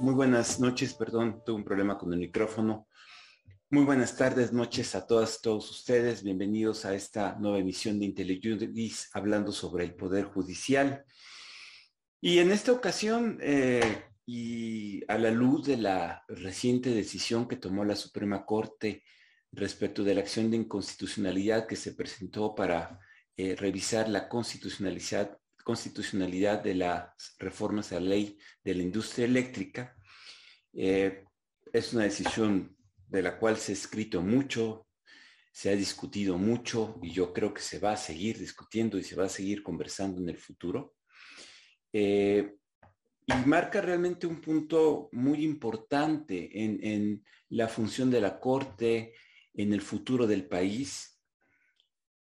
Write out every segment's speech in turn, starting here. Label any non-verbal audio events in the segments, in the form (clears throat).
Muy buenas noches, perdón, tuve un problema con el micrófono. Muy buenas tardes, noches a todas, todos ustedes. Bienvenidos a esta nueva emisión de IntelliJudice hablando sobre el Poder Judicial. Y en esta ocasión, eh, y a la luz de la reciente decisión que tomó la Suprema Corte respecto de la acción de inconstitucionalidad que se presentó para eh, revisar la constitucionalidad constitucionalidad de las reformas a la ley de la industria eléctrica. Eh, es una decisión de la cual se ha escrito mucho, se ha discutido mucho y yo creo que se va a seguir discutiendo y se va a seguir conversando en el futuro. Eh, y marca realmente un punto muy importante en, la función de la Corte, en el futuro del país.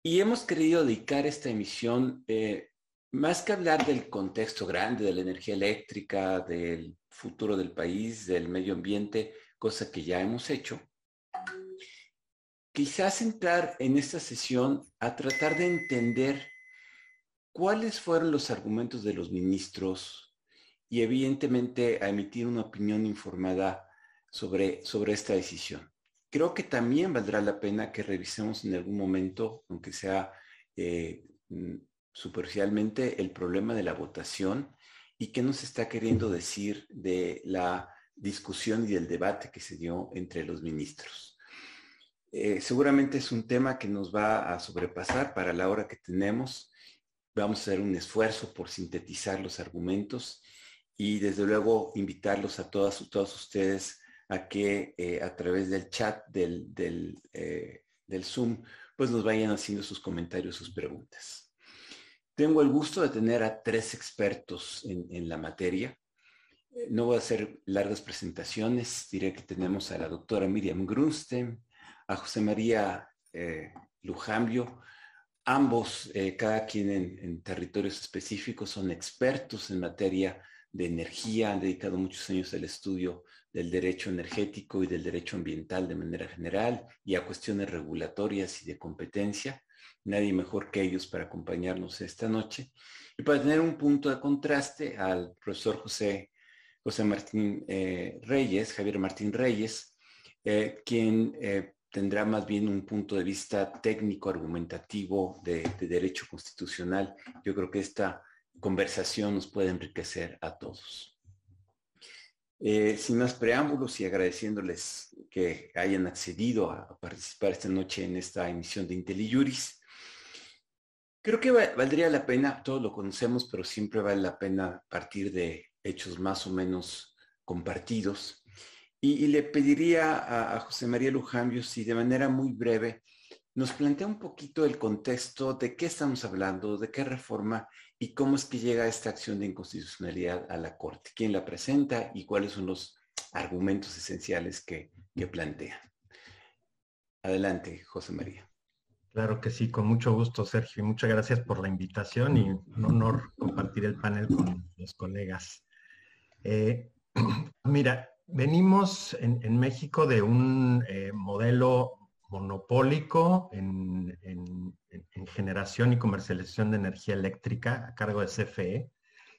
Y hemos querido dedicar esta emisión eh, más que hablar del contexto grande de la energía eléctrica, del futuro del país, del medio ambiente, cosa que ya hemos hecho, quizás entrar en esta sesión a tratar de entender cuáles fueron los argumentos de los ministros y evidentemente a emitir una opinión informada sobre, sobre esta decisión. Creo que también valdrá la pena que revisemos en algún momento, aunque sea eh, superficialmente el problema de la votación y qué nos está queriendo decir de la discusión y del debate que se dio entre los ministros. Eh, seguramente es un tema que nos va a sobrepasar para la hora que tenemos. Vamos a hacer un esfuerzo por sintetizar los argumentos y desde luego invitarlos a todas ustedes a que eh, a través del chat del, eh, del Zoom pues nos vayan haciendo sus comentarios, sus preguntas. Tengo el gusto de tener a tres expertos en, la materia. Eh, no voy a hacer largas presentaciones. Diré que tenemos a la doctora Miriam Grunstein, a José María eh, Lujambio. Ambos, eh, cada quien en, territorios específicos, son expertos en materia de energía, han dedicado muchos años al estudio del derecho energético y del derecho ambiental de manera general y a cuestiones regulatorias y de competencia nadie mejor que ellos para acompañarnos esta noche. Y para tener un punto de contraste al profesor José, José Martín eh, Reyes, Javier Martín Reyes, eh, quien eh, tendrá más bien un punto de vista técnico, argumentativo de, de derecho constitucional. Yo creo que esta conversación nos puede enriquecer a todos. sin más preámbulos y agradeciéndoles que hayan accedido a participar esta noche en esta emisión de IntelliJuris, Creo que valdría la pena, todos lo conocemos, pero siempre vale la pena partir de hechos más o menos compartidos. Y, le pediría a, José María Lujambio si de manera muy breve nos plantea un poquito el contexto de qué estamos hablando, de qué reforma y cómo es que llega esta acción de inconstitucionalidad a la Corte, quién la presenta y cuáles son los argumentos esenciales que, que plantea. Adelante, José María. Claro que sí, con mucho gusto, Sergio, y muchas gracias por la invitación y un honor compartir el panel con los colegas. Eh, (clears throat) mira, venimos en, México de un eh, modelo monopólico en, generación y comercialización de energía eléctrica a cargo de CFE,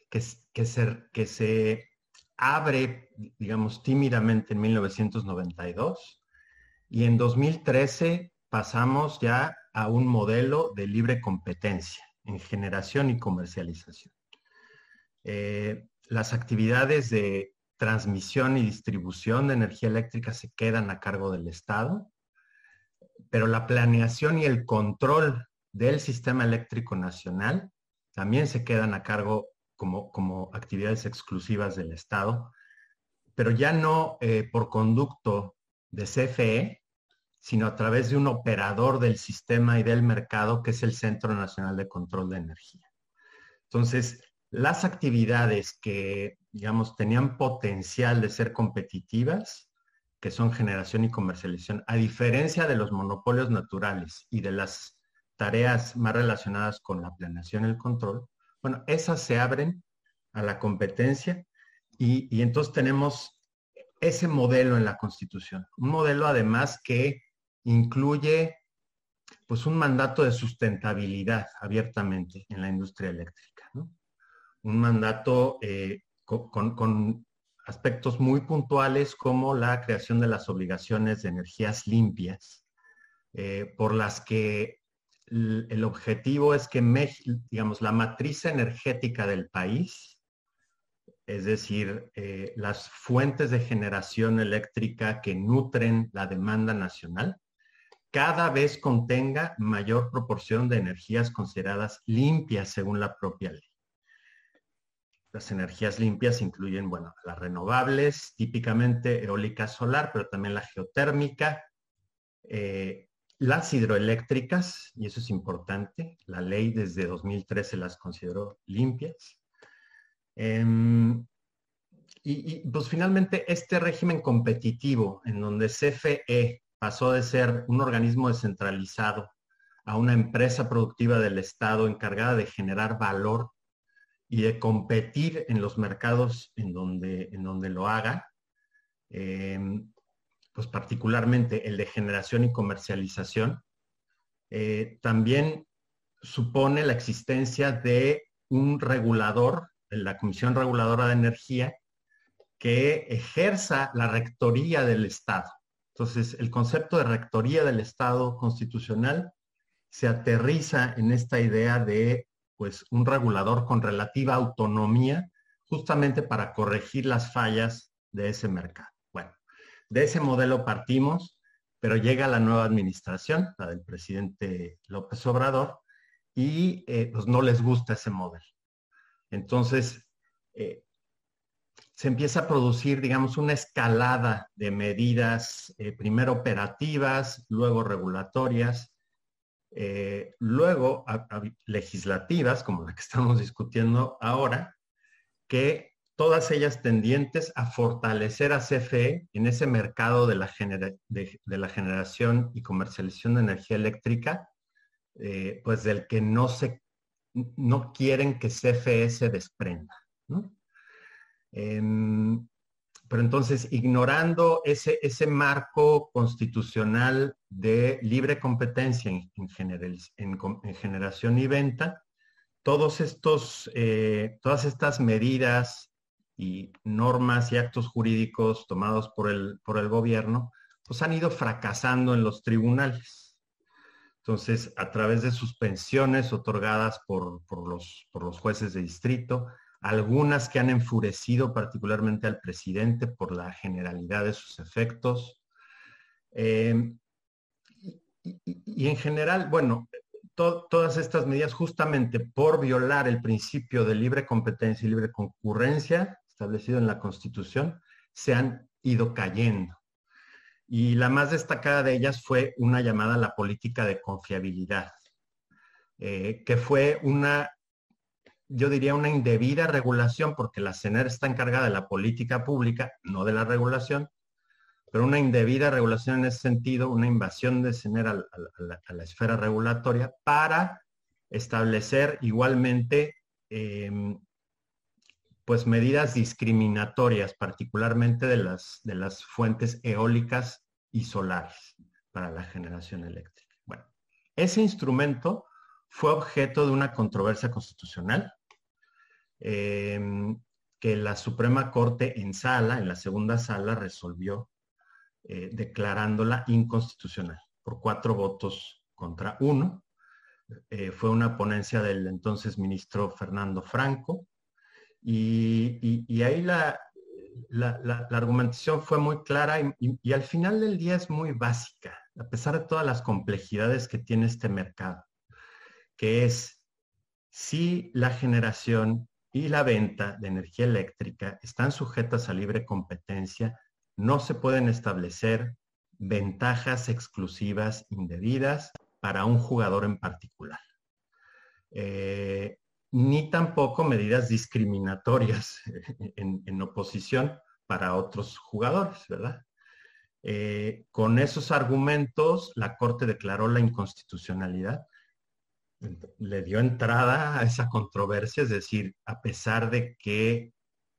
que, se, que se abre, digamos, tímidamente en 1992 y en 2013 pasamos ya a un modelo de libre competencia en generación y comercialización. Eh, las actividades de transmisión y distribución de energía eléctrica se quedan a cargo del Estado, pero la planeación y el control del sistema eléctrico nacional también se quedan a cargo como, como actividades exclusivas del Estado, pero ya no eh, por conducto de CFE, sino a través de un operador del sistema y del mercado que es el Centro Nacional de Control de Energía. Entonces, las actividades que, digamos, tenían potencial de ser competitivas, que son generación y comercialización, a diferencia de los monopolios naturales y de las tareas más relacionadas con la planeación y el control, bueno, esas se abren a la competencia y, y entonces tenemos ese modelo en la Constitución. Un modelo además que incluye pues un mandato de sustentabilidad abiertamente en la industria eléctrica. Un mandato eh, con, aspectos muy puntuales como la creación de las obligaciones de energías limpias, eh, por las que el objetivo es que, digamos, la matriz energética del país, es decir, eh, las fuentes de generación eléctrica que nutren la demanda nacional, cada vez contenga mayor proporción de energías consideradas limpias según la propia ley. Las energías limpias incluyen, bueno, las renovables, típicamente eólica solar, pero también la geotérmica, eh, las hidroeléctricas, y eso es importante, la ley desde 2013 las consideró limpias. Em, y, y, pues finalmente este régimen competitivo en donde CFE pasó de ser un organismo descentralizado a una empresa productiva del Estado encargada de generar valor y de competir en los mercados en donde, en donde lo haga, em, pues particularmente el de generación y comercialización, eh, también supone la existencia de un regulador, la Comisión Reguladora de Energía, que ejerza la rectoría del Estado. Entonces, el concepto de rectoría del Estado constitucional se aterriza en esta idea de pues un regulador con relativa autonomía justamente para corregir las fallas de ese mercado. Bueno, de ese modelo partimos, pero llega la nueva administración, la del presidente López Obrador, y eh, pues no les gusta ese modelo. Entonces, eh, se empieza a producir, digamos, una escalada de medidas, eh, primero operativas, luego regulatorias, eh, luego, legislativas, como la que (laughs) estamos discutiendo ahora, que todas ellas tendientes a fortalecer a CFE en ese mercado de la, de, la generación y comercialización de energía eléctrica, eh, pues del que no, se, no quieren que CFE se desprenda. Pero entonces, ignorando ese, ese marco constitucional de libre competencia en, en, generación y venta, todos estos, eh, todas estas medidas y normas y actos jurídicos tomados por el, por el gobierno, pues han ido fracasando en los tribunales. Entonces, a través de suspensiones otorgadas por, por, los, por los jueces de distrito, algunas que han enfurecido particularmente al presidente por la generalidad de sus efectos. Eh, y, en general, bueno, todas estas medidas justamente por violar el principio de libre competencia y libre concurrencia establecido en la Constitución, se han ido cayendo. Y la más destacada de ellas fue una llamada a la política de confiabilidad, eh, que fue una yo diría, una indebida regulación, porque la CENER está encargada de la política pública, no de la regulación, pero una indebida regulación en ese sentido, una invasión de CENER a, la, esfera regulatoria para establecer igualmente em, pues medidas discriminatorias, particularmente de las, de las fuentes eólicas y solares para la generación eléctrica. Bueno, ese instrumento fue objeto de una controversia constitucional em, que la Suprema Corte en sala, en la segunda sala, resolvió eh, declarándola inconstitucional por cuatro votos contra uno. Eh, fue una ponencia del entonces ministro Fernando Franco y, ahí la, la, argumentación fue muy clara y al final del día es muy básica, a pesar de todas las complejidades que tiene este mercado que es si la generación y la venta de energía eléctrica están sujetas a libre competencia, no se pueden establecer ventajas exclusivas indebidas para un jugador en particular. Eh, ni tampoco medidas discriminatorias (laughs) en, oposición para otros jugadores, ¿verdad? Eh, con esos argumentos, la Corte declaró la inconstitucionalidad le dio entrada a esa controversia, es decir, a pesar de que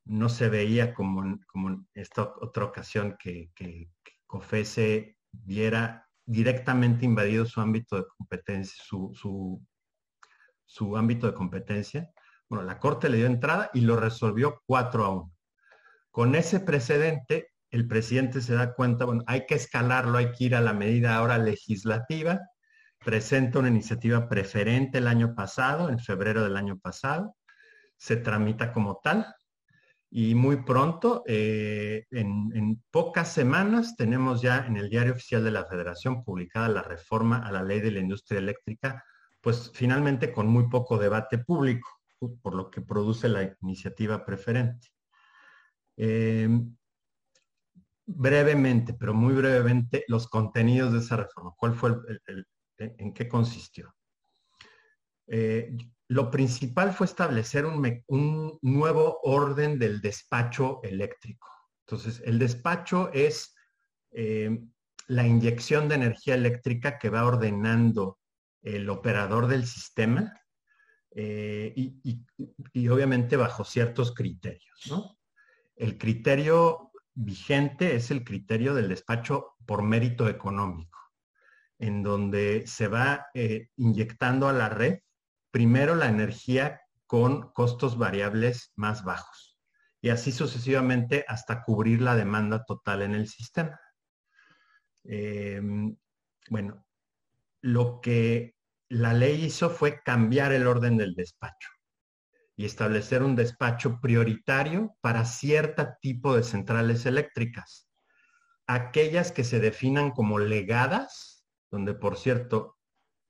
no se veía como, en, como esta otra ocasión que, que, COFESE viera directamente invadido su ámbito de competencia, su, su, ámbito de competencia. Bueno, la Corte le dio entrada y lo resolvió 4 a 1. Con ese precedente, el presidente se da cuenta, bueno, hay que escalarlo, hay que ir a la medida ahora legislativa, presenta una iniciativa preferente el año pasado, en febrero del año pasado, se tramita como tal y muy pronto, eh, en, pocas semanas, tenemos ya en el diario oficial de la Federación publicada la reforma a la ley de la industria eléctrica, pues finalmente con muy poco debate público, por lo que produce la iniciativa preferente. Eh, brevemente, pero muy brevemente, los contenidos de esa reforma. ¿Cuál fue el, en qué consistió? Eh, lo principal fue establecer un, nuevo orden del despacho eléctrico. Entonces, el despacho es eh, la inyección de energía eléctrica que va ordenando el operador del sistema y, obviamente bajo ciertos criterios. El criterio vigente es el criterio del despacho por mérito económico, en donde se va eh, inyectando a la red primero la energía con costos variables más bajos y así sucesivamente hasta cubrir la demanda total en el sistema. Em, bueno, lo que la ley hizo fue cambiar el orden del despacho y establecer un despacho prioritario para cierto tipo de centrales eléctricas. Aquellas que se definan como legadas, donde por cierto,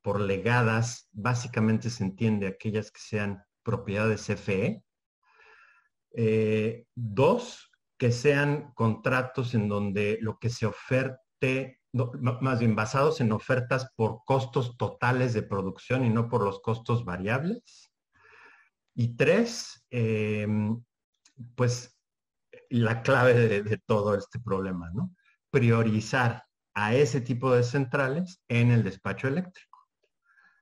por legadas básicamente se entiende aquellas que sean propiedades CFE. Eh, dos, que sean contratos en donde lo que se oferte, más bien basados en ofertas por costos totales de producción y no por los costos variables. Y tres, em, pues la clave de, todo este problema, ¿no? Priorizar a ese tipo de centrales en el despacho eléctrico.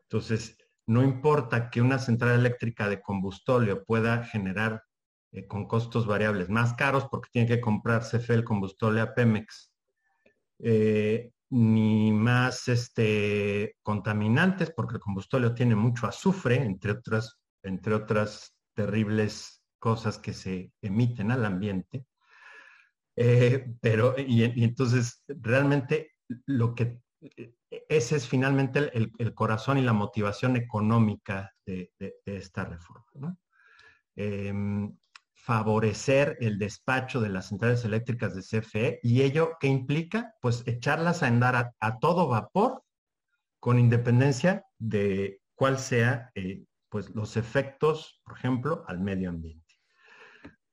Entonces, no importa que una central eléctrica de combustóleo pueda generar eh, con costos variables más caros porque tiene que comprar CFE el combustóleo a Pemex, eh, ni más este, contaminantes porque el combustóleo tiene mucho azufre, entre otras entre otras terribles cosas que se emiten al ambiente. Eh, pero, y, entonces, realmente lo que, ese es finalmente el, corazón y la motivación económica de, esta reforma. Em, favorecer el despacho de las centrales eléctricas de CFE y ello que implica pues echarlas a andar a, todo vapor con independencia de cuál sea eh, pues los efectos, por ejemplo, al medio ambiente.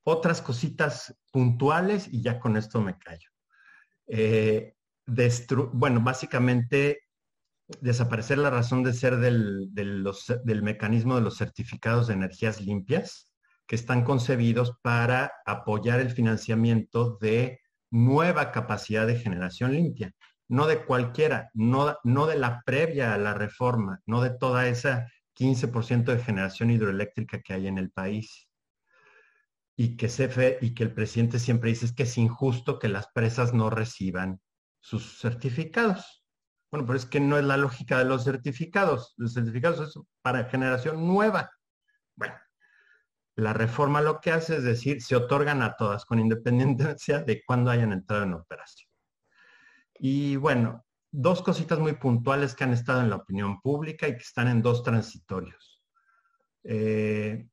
Otras cositas puntuales y ya con esto me callo. Eh, bueno, básicamente desaparecer la razón de ser del, del mecanismo de los certificados de energías limpias que están concebidos para apoyar el financiamiento de nueva capacidad de generación limpia, no de cualquiera, no, no de la previa a la reforma, no de toda esa 15% de generación hidroeléctrica que hay en el país. Y que, el presidente siempre dice que es injusto que las presas no reciban sus certificados. Bueno, pero es que no es la lógica de los certificados. Los certificados son para generación nueva. Bueno, la reforma lo que hace es decir, se otorgan a todas con independencia de cuándo hayan entrado en operación. Y bueno, dos cositas muy puntuales que han estado en la opinión pública y que están en dos transitorios. Eh,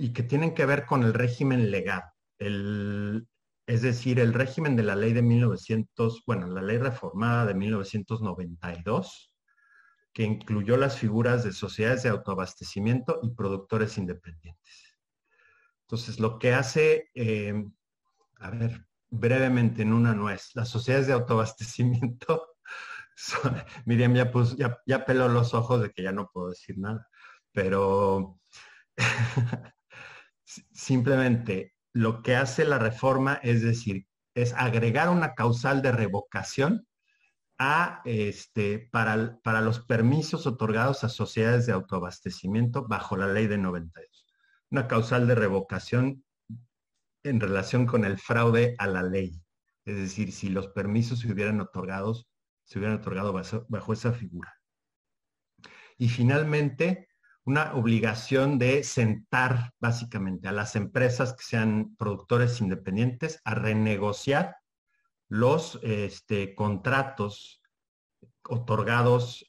y que tienen que ver con el régimen legal. es decir, el régimen de la ley de 1900, bueno, la ley reformada de 1992, que incluyó las figuras de sociedades de autoabastecimiento y productores independientes. Entonces, lo que hace, eh, a ver, brevemente en una nuez. Las sociedades de autoabastecimiento, (laughs) Miriam ya, ya, ya peló los ojos de que ya no puedo decir nada, pero (laughs) simplemente lo que hace la reforma es decir, es agregar una causal de revocación a este, para, para los permisos otorgados a sociedades de autoabastecimiento bajo la ley de 92. Una causal de revocación en relación con el fraude a la ley. Es decir, si los permisos se hubieran otorgados, se hubieran otorgado bajo, esa figura. Y finalmente, una obligación de sentar básicamente a las empresas que sean productores independientes a renegociar los este, contratos otorgados,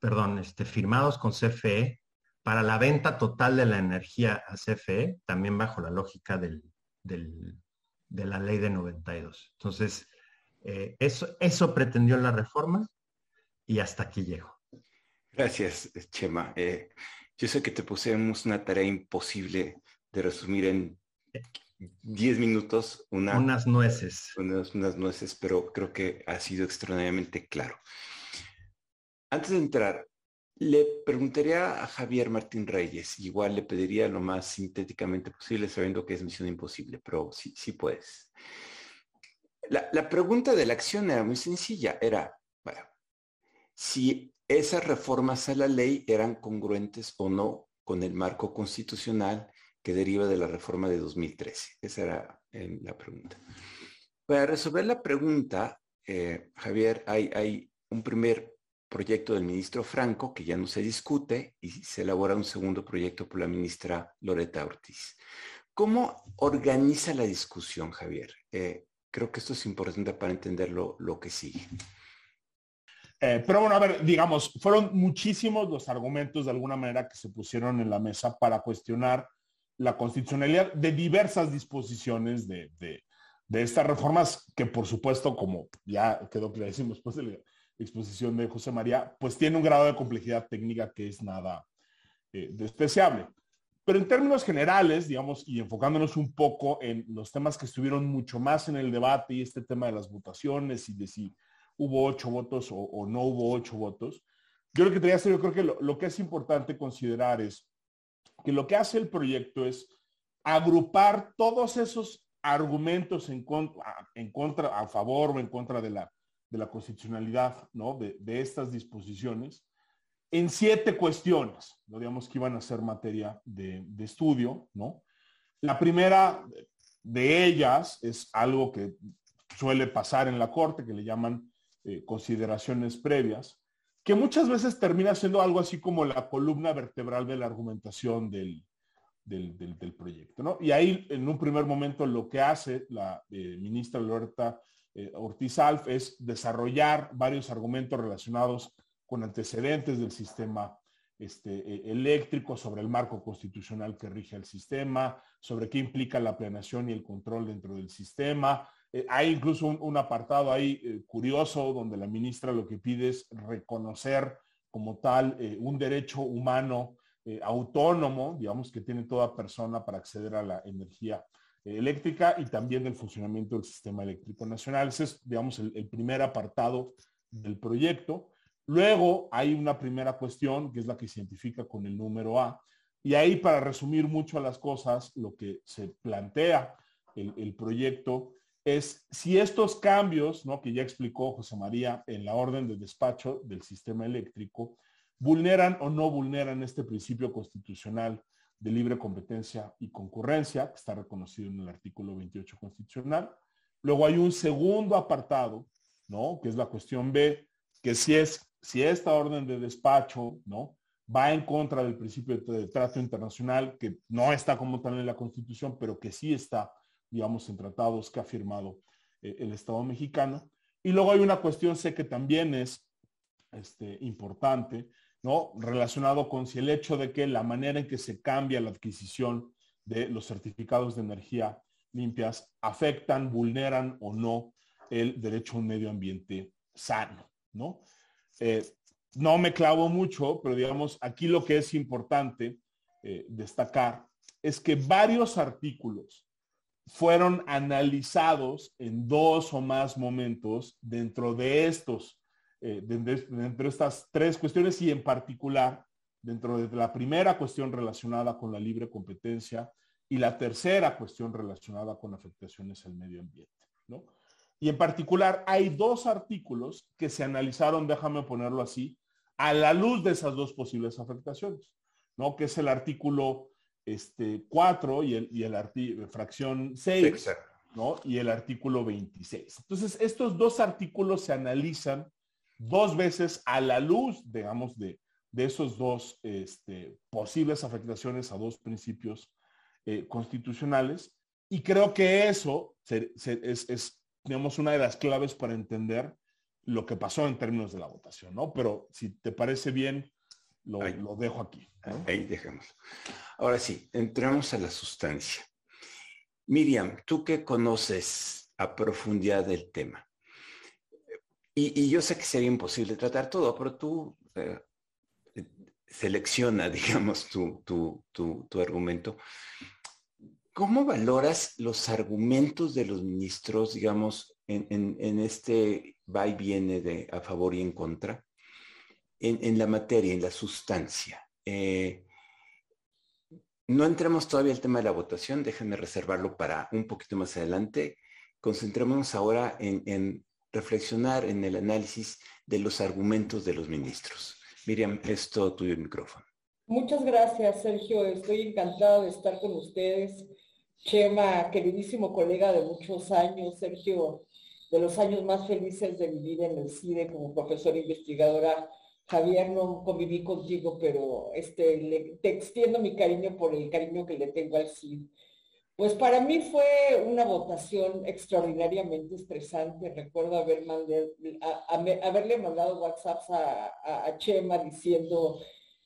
perdón, este, firmados con CFE para la venta total de la energía a CFE, también bajo la lógica de la ley de 92. Entonces, eh, eso, eso pretendió la reforma y hasta aquí llego. Gracias, Chema. Eh, yo sé que te pusimos una tarea imposible de resumir en 10 minutos unas nueces. Unas, unas nueces, pero creo que ha sido extraordinariamente claro. Antes de entrar, le preguntaría a Javier Martín Reyes, igual le pediría lo más sintéticamente posible, sabiendo que es misión imposible, pero sí, sí puedes. La, la pregunta de la acción era muy sencilla, era, bueno, si esas reformas a la ley eran congruentes o no con el marco constitucional que deriva de la reforma de 2013. Esa era eh, la pregunta. Para resolver la pregunta, eh, Javier, hay, un primer proyecto del ministro Franco que ya no se discute y se elabora un segundo proyecto por la ministra Loreta Ortiz. ¿Cómo organiza la discusión, Javier? Eh, creo que esto es importante para entender lo que sigue. Eh, pero bueno, a ver, digamos, fueron muchísimos los argumentos de alguna manera que se pusieron en la mesa para cuestionar la constitucionalidad de diversas disposiciones de, estas reformas que por supuesto, como ya quedó clarísimo después de la exposición de José María, pues tiene un grado de complejidad técnica que es nada eh, despreciable. Pero en términos generales, digamos, y enfocándonos un poco en los temas que estuvieron mucho más en el debate y este tema de las votaciones y de si hubo ocho votos o, no hubo ocho votos. Yo lo que quería hacer, yo creo que lo, que es importante considerar es que lo que hace el proyecto es agrupar todos esos argumentos en contra, a favor o en contra de la, de la constitucionalidad ¿no? de, estas disposiciones en siete cuestiones, ¿no? digamos que iban a ser materia de, de, estudio. ¿no? La primera de ellas es algo que suele pasar en la Corte, que le llaman eh, consideraciones previas, que muchas veces termina siendo algo así como la columna vertebral de la argumentación del, del, proyecto. ¿no? Y ahí, en un primer momento, lo que hace la eh, ministra Loreta eh, Ortiz Alf es desarrollar varios argumentos relacionados con antecedentes del sistema este, eléctrico, sobre el marco constitucional que rige el sistema, sobre qué implica la planeación y el control dentro del sistema, eh, hay incluso un, apartado ahí eh, curioso donde la ministra lo que pide es reconocer como tal eh, un derecho humano autónomo, digamos, que tiene toda persona para acceder a la energía eléctrica y también del funcionamiento del sistema eléctrico nacional. Ese es, digamos, el, primer apartado del proyecto. Luego hay una primera cuestión, que es la que se identifica con el número A. Y ahí, para resumir mucho las cosas, lo que se plantea el, el proyecto es si estos cambios, ¿no? que ya explicó José María en la orden de despacho del sistema eléctrico, vulneran o no vulneran este principio constitucional de libre competencia y concurrencia, que está reconocido en el artículo 28 constitucional. Luego hay un segundo apartado, ¿no? Que es la cuestión B, que si es, si esta orden de despacho, ¿no? Va en contra del principio de trato internacional, que no está como tal en la Constitución, pero que sí está digamos, en tratados que ha firmado eh, el Estado mexicano. Y luego hay una cuestión, sé que también es este, importante, ¿no? Relacionado con si el hecho de que la manera en que se cambia la adquisición de los certificados de energía limpias afectan, vulneran o no el derecho a un medio ambiente sano, ¿no? Eh, no me clavo mucho, pero digamos, aquí lo que es importante eh, destacar es que varios artículos fueron analizados en dos o más momentos dentro de estos, eh, dentro de estas tres cuestiones y en particular dentro de la primera cuestión relacionada con la libre competencia y la tercera cuestión relacionada con afectaciones al medio ambiente. ¿no? Y en particular hay dos artículos que se analizaron, déjame ponerlo así, a la luz de esas dos posibles afectaciones, ¿no? que es el artículo este, 4 y el, y el fracción 6, ¿no? Y el artículo 26. Entonces, estos dos artículos se analizan dos veces a la luz, digamos, de, de esos dos este, posibles afectaciones a dos principios eh, constitucionales. Y creo que eso es, es, digamos, una de las claves para entender lo que pasó en términos de la votación, ¿no? Pero si te parece bien, lo, lo dejo aquí. Ahí dejamos. Ahora sí, entramos a la sustancia. Miriam, tú que conoces a profundidad del tema, y, yo sé que sería imposible tratar todo, pero tú eh, selecciona, (laughs) digamos, tu, tu, tu, argumento. ¿Cómo valoras los argumentos de los ministros, digamos, en, en, este va y viene de a favor y en contra, en, la materia, en la sustancia? Eh, no entremos todavía al tema de la votación, déjenme reservarlo para un poquito más adelante. Concentrémonos ahora en, reflexionar en el análisis de los argumentos de los ministros. Miriam, es todo tuyo el micrófono. Muchas gracias, Sergio. Estoy encantado de estar con ustedes. Chema, queridísimo colega de muchos años, Sergio, de los años más felices de mi vida en el CIDE como profesora investigadora Javier, no conviví contigo, pero este, te extiendo mi cariño por el cariño que le tengo al CID. Pues para mí fue una votación extraordinariamente estresante. Recuerdo haber haberle mandado WhatsApps a, a, Chema diciendo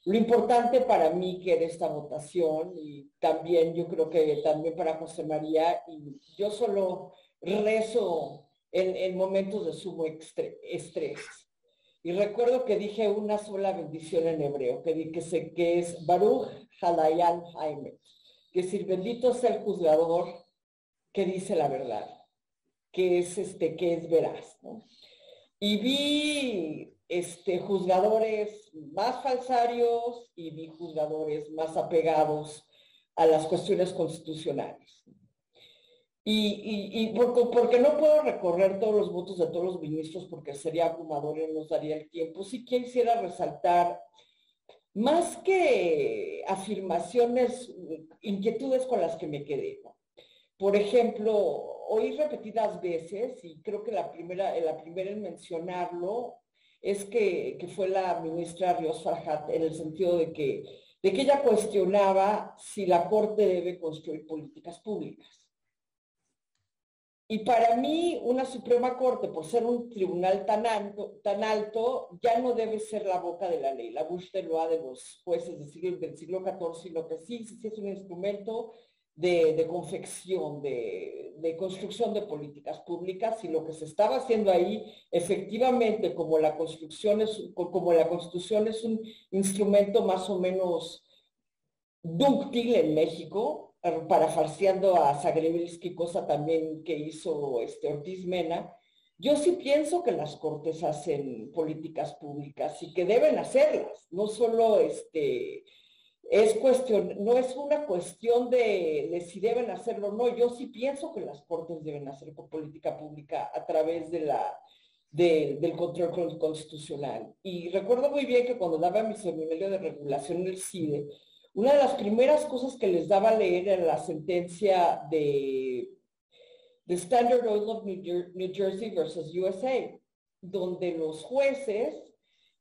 lo importante para mí que era esta votación y también yo creo que también para José María. Y yo solo rezo en, en momentos de sumo estrés. Y recuerdo que dije una sola bendición en hebreo, que, que, que es Baruch Halayan Jaime, que es bendito sea el juzgador que dice la verdad, que es este, que es veraz, Y vi este, juzgadores más falsarios y vi juzgadores más apegados a las cuestiones constitucionales. Y, porque, no puedo recorrer todos los votos de todos los ministros porque sería abrumador y no nos daría el tiempo, sí quisiera resaltar más que afirmaciones, inquietudes con las que me quedé. Por ejemplo, oí repetidas veces, y creo que la primera, en mencionarlo es que, fue la ministra Rios Farhat, en el sentido de que, de que ella cuestionaba si la Corte debe construir políticas públicas. Y para mí, una Suprema Corte, por ser un tribunal tan alto, tan alto, ya no debe ser la boca de la ley, la búsqueda de los jueces del siglo, del siglo XIV, sino que sí, es un instrumento de, confección, de, construcción de políticas públicas, y lo que se estaba haciendo ahí, efectivamente, como la como la Constitución es un instrumento más o menos dúctil en México, parafarseando a Zagrebelsky, cosa también que hizo este Ortiz Mena, yo sí pienso que las cortes hacen políticas públicas y que deben hacerlas, no solo este, es cuestión, no es una cuestión de, si deben hacerlo o no, yo sí pienso que las cortes deben hacer política pública a través de la, del control constitucional. Y recuerdo muy bien que cuando daba mi seminario de regulación en el CIDE, una de las primeras cosas que les daba a leer era la sentencia de, de Standard Oil of New Jersey versus USA, donde los jueces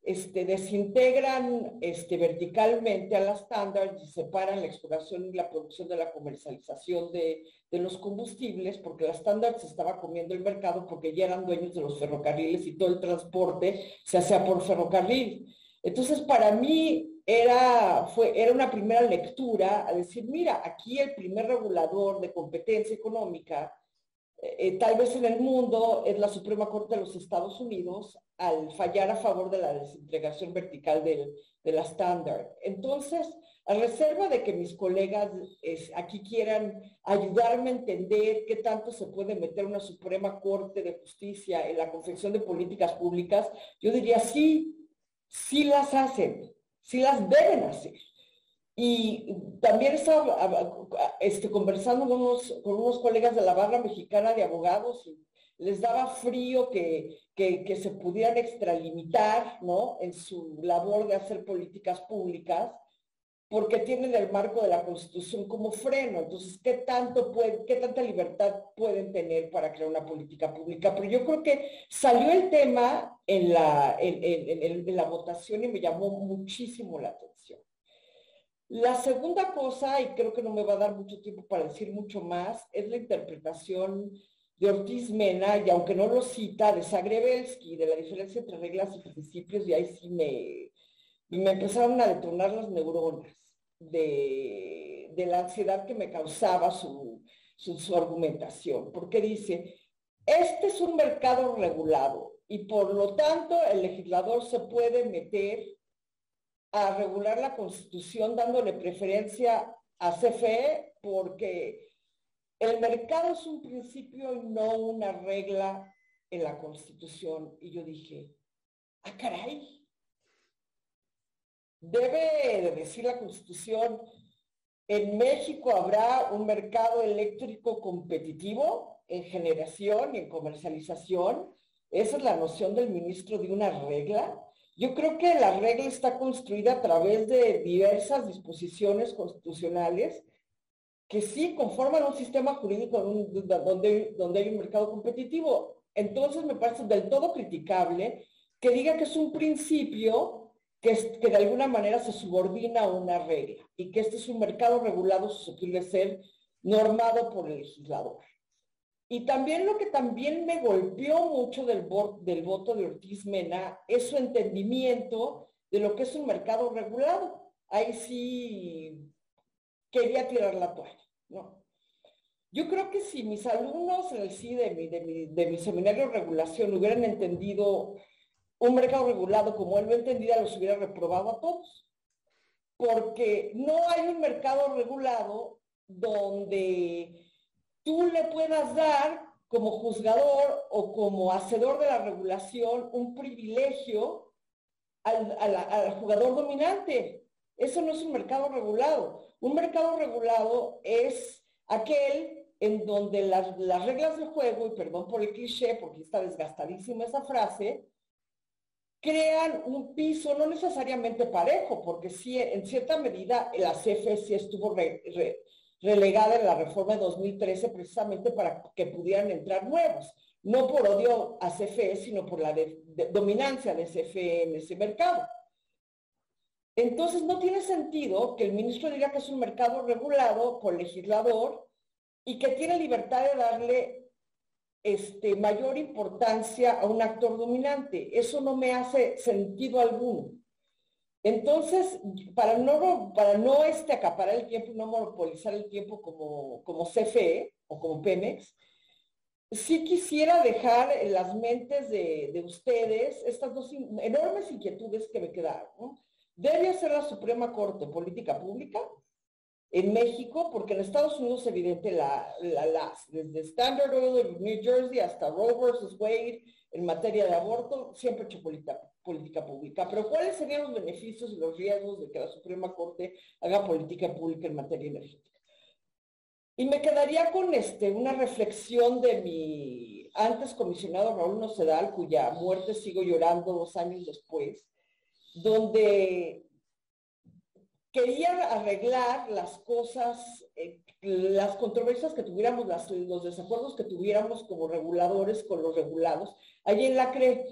este, desintegran este, verticalmente a la Standard y separan la exploración y la producción de la comercialización de, de, los combustibles, porque la Standard se estaba comiendo el mercado porque ya eran dueños de los ferrocarriles y todo el transporte se hacía por ferrocarril. Entonces, para mí, era, fue, era una primera lectura a decir, mira, aquí el primer regulador de competencia económica, eh, eh, tal vez en el mundo, es la Suprema Corte de los Estados Unidos al fallar a favor de la desintegración vertical del, de la estándar. Entonces, a reserva de que mis colegas aquí quieran ayudarme a entender qué tanto se puede meter una Suprema Corte de Justicia en la confección de políticas públicas, yo diría sí, sí las hacen, sí las deben hacer. Y también estaba este, conversando con unos, con unos colegas de la barra mexicana de abogados y les daba frío que, que, se pudieran extralimitar ¿no? en su labor de hacer políticas públicas porque tienen el marco de la Constitución como freno. Entonces, ¿qué, tanto ¿qué tanta libertad pueden tener para crear una política pública? Pero yo creo que salió el tema en la, en la votación y me llamó muchísimo la atención. La segunda cosa, y creo que no me va a dar mucho tiempo para decir mucho más, es la interpretación de Ortiz Mena, y aunque no lo cita, de Zagrebelsky, de la diferencia entre reglas y principios, y ahí sí me, me empezaron a detonar las neuronas de, la ansiedad que me causaba su, su argumentación, porque dice, este es un mercado regulado y por lo tanto el legislador se puede meter a regular la constitución dándole preferencia a CFE porque el mercado es un principio y no una regla en la constitución. Y yo dije, ah, caray, debe de decir la constitución, en México habrá un mercado eléctrico competitivo en generación y en comercialización. Esa es la noción del ministro de una regla. Yo creo que la regla está construida a través de diversas disposiciones constitucionales que sí conforman un sistema jurídico donde, donde hay un mercado competitivo. Entonces me parece del todo criticable que diga que es un principio que, que de alguna manera se subordina a una regla y que este es un mercado regulado susceptible de ser normado por el legislador. Y también lo que también me golpeó mucho del, voto de Ortiz Mena es su entendimiento de lo que es un mercado regulado. Ahí sí quería tirar la toalla, ¿no? Yo creo que si mis alumnos en el mi, de mi seminario de regulación hubieran entendido un mercado regulado como él lo entendía, los hubiera reprobado a todos. Porque no hay un mercado regulado donde tú le puedas dar como juzgador o como hacedor de la regulación un privilegio al, jugador dominante. Eso no es un mercado regulado. Un mercado regulado es aquel en donde las, las, reglas del juego, y perdón por el cliché, porque está desgastadísima esa frase, crean un piso no necesariamente parejo, porque sí, en cierta medida la CFE sí estuvo relegada en la reforma de 2013 precisamente para que pudieran entrar nuevos, no por odio a CFE, sino por la dominancia de CFE en ese mercado. Entonces no tiene sentido que el ministro diga que es un mercado regulado por legislador y que tiene libertad de darle este, mayor importancia a un actor dominante. Eso no me hace sentido alguno. Entonces, para no, para no este, acaparar el tiempo y no monopolizar el tiempo como, como CFE o como Pemex, sí quisiera dejar en las mentes de, ustedes estas dos enormes inquietudes que me quedaron. ¿Debe ser la Suprema Corte política pública en México? Porque en Estados Unidos evidente la, desde Standard Oil de New Jersey hasta Roe versus Wade en materia de aborto, siempre hecho política, política pública. Pero ¿cuáles serían los beneficios y los riesgos de que la Suprema Corte haga política pública en materia energética? Y me quedaría con este, una reflexión de mi antes comisionado Raúl Nocedal, cuya muerte sigo llorando dos años después, donde quería arreglar las cosas, eh, las controversias que tuviéramos, los desacuerdos que tuviéramos como reguladores con los regulados, allí en la CRE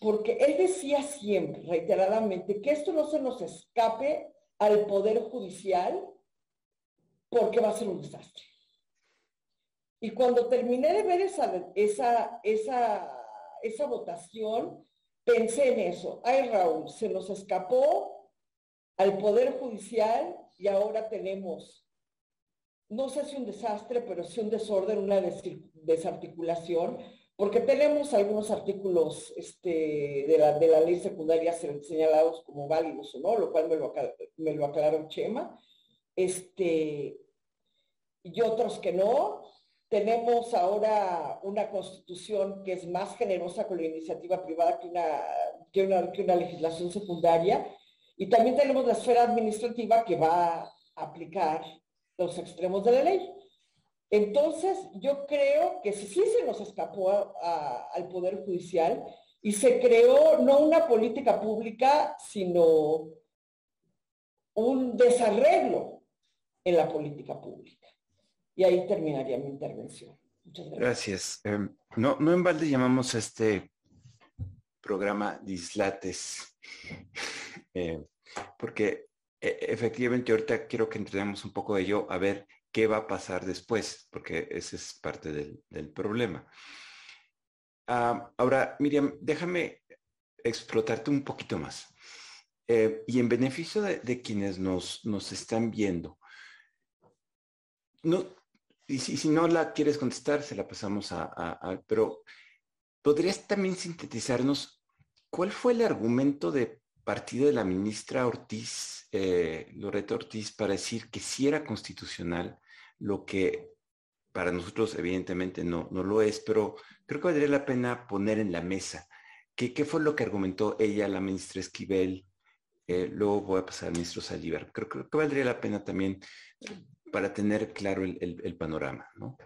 porque él decía siempre, reiteradamente, que esto no se nos escape al Poder Judicial porque va a ser un desastre. Y cuando terminé de ver esa, esa, esa, esa votación, pensé en eso. Ay, Raúl, se nos escapó al Poder Judicial y ahora tenemos, no sé si un desastre, pero sí un desorden, una desarticulación, porque tenemos algunos artículos este, de, la, de la ley secundaria señalados como válidos o no, lo cual me lo, me lo aclaró Chema, este, y otros que no. Tenemos ahora una constitución que es más generosa con la iniciativa privada que una, que una, que una legislación secundaria. Y también tenemos la esfera administrativa que va a aplicar los extremos de la ley. Entonces, yo creo que sí, se nos escapó al Poder Judicial y se creó no una política pública, sino un desarreglo en la política pública. Y ahí terminaría mi intervención. Muchas gracias. Em, no, no en balde llamamos a este programa Dislates, eh, porque e, efectivamente ahorita quiero que entendamos un poco de ello, a ver qué va a pasar después, porque ese es parte del, problema. Ah, ahora, Miriam, déjame explotarte un poquito más. Eh, y en beneficio de, quienes nos, nos, están viendo, no, y si, no la quieres contestar, se la pasamos a, pero ¿podrías también sintetizarnos cuál fue el argumento de partida de la ministra Ortiz, eh, Loreto Ortiz, para decir que sí era constitucional, lo que para nosotros evidentemente no, no lo es, pero creo que valdría la pena poner en la mesa. ¿Qué, qué fue lo que argumentó ella, la ministra Esquivel? Eh, luego voy a pasar al ministro Saldívar. Creo, creo que valdría la pena también para tener claro el, panorama, ¿no?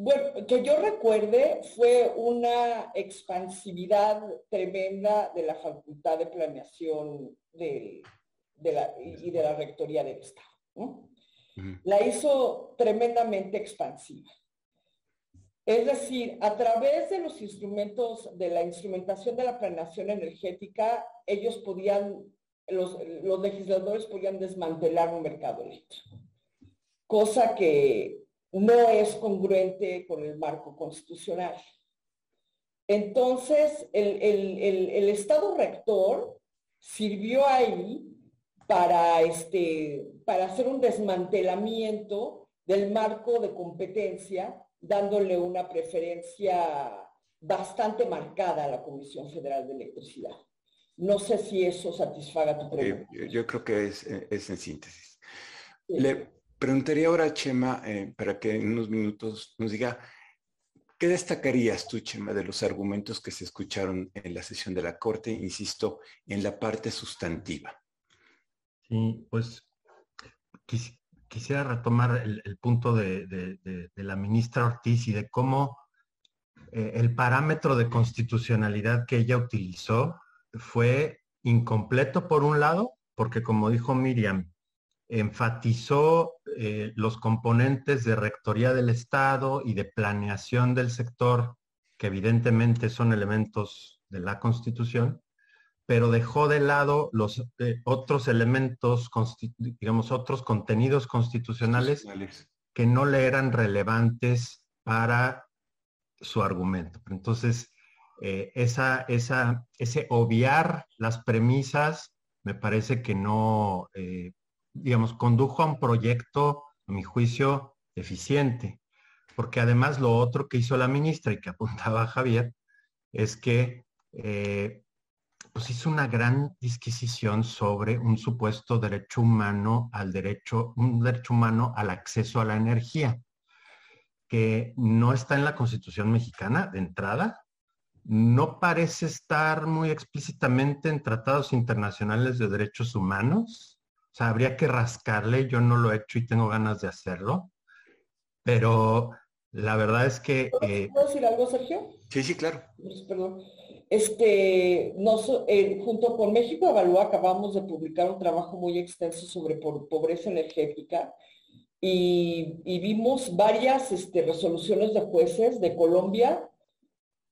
Bueno, que yo recuerde, fue una expansividad tremenda de la Facultad de Planeación de, la, y de la Rectoría del Estado. La hizo tremendamente expansiva. Es decir, a través de los instrumentos, de la instrumentación de la planeación energética, ellos podían, los, los legisladores podían desmantelar un mercado eléctrico cosa que no es congruente con el marco constitucional. Entonces, el, Estado rector sirvió ahí para, este, para hacer un desmantelamiento del marco de competencia, dándole una preferencia bastante marcada a la Comisión Federal de Electricidad. No sé si eso satisfaga tu pregunta. yo, creo que es, en síntesis. Preguntaría ahora a Chema, eh, para que en unos minutos nos diga, ¿qué destacarías tú, Chema, de los argumentos que se escucharon en la sesión de la Corte, insisto, en la parte sustantiva? Sí, pues quisiera retomar el, punto de, la ministra Ortiz y de cómo eh, el parámetro de constitucionalidad que ella utilizó fue incompleto por un lado, porque como dijo Miriam, enfatizó eh, los componentes de rectoría del Estado y de planeación del sector, que evidentemente son elementos de la Constitución, pero dejó de lado los eh, otros elementos, digamos, otros contenidos constitucionales que no le eran relevantes para su argumento. Entonces, eh, esa, esa, ese obviar las premisas me parece que no, digamos, condujo a un proyecto, a mi juicio, eficiente. Porque además lo otro que hizo la ministra y que (laughs) apuntaba Javier es que eh, pues hizo una gran disquisición sobre un supuesto derecho humano al derecho, un derecho humano al acceso a la energía, que no está en la Constitución mexicana de entrada, no parece estar muy explícitamente en tratados internacionales de derechos humanos, sea, habría que rascarle, yo no lo he hecho y tengo ganas de hacerlo, pero la verdad es que... Eh, ¿Puedo decir algo, Sergio? Sí, sí, claro. Pues, perdón. Este, eh, junto con México Evalúa acabamos de publicar un trabajo muy extenso sobre pobreza energética y, vimos varias este, resoluciones de jueces de Colombia,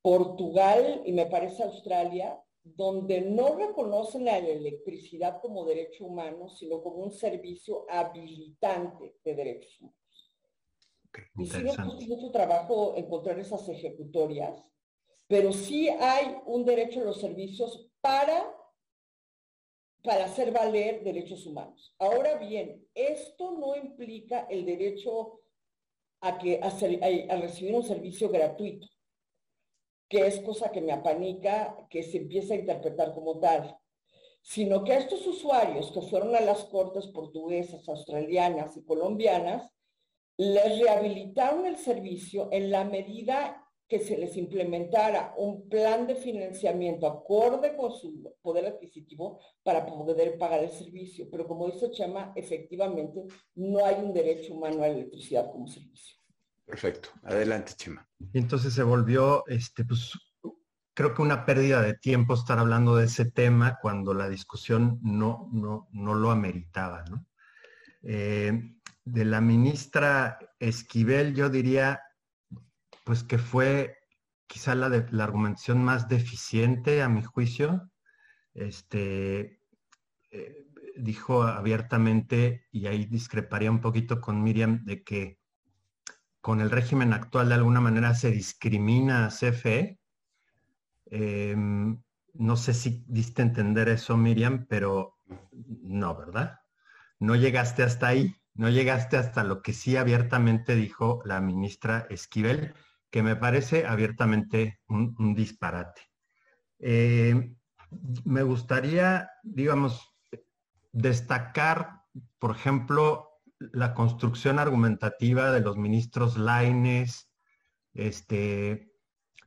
Portugal y me parece Australia, donde no reconocen la electricidad como derecho humano, sino como un servicio habilitante de derechos humanos. Hicimos mucho trabajo encontrar esas ejecutorias, pero sí hay un derecho a los servicios para, para hacer valer derechos humanos. Ahora bien, esto no implica el derecho a, que, a recibir un servicio gratuito que es cosa que me apanica que se empiece a interpretar como tal, sino que a estos usuarios que fueron a las cortes portuguesas, australianas y colombianas, les rehabilitaron el servicio en la medida que se les implementara un plan de financiamiento acorde con su poder adquisitivo para poder pagar el servicio. Pero como dice Chema, efectivamente no hay un derecho humano a la electricidad como servicio. Perfecto. Adelante, Chema. Y entonces se volvió, este, pues, creo que una pérdida de tiempo estar hablando de ese tema cuando la discusión no, no, no lo ameritaba. ¿no? Eh, de la ministra Esquivel, yo diría, pues que fue quizá la, argumentación más deficiente a mi juicio. Este, eh, dijo abiertamente, y ahí discreparía un poquito con Miriam, de que con el régimen actual de alguna manera se discrimina a CFE Em, no sé si diste entender eso, Miriam, pero no, ¿verdad? No llegaste hasta ahí, no llegaste hasta lo que sí abiertamente dijo la ministra Esquivel, que me parece abiertamente un, disparate. Em, me gustaría, digamos, destacar, por ejemplo, la construcción argumentativa de los ministros Laines, este,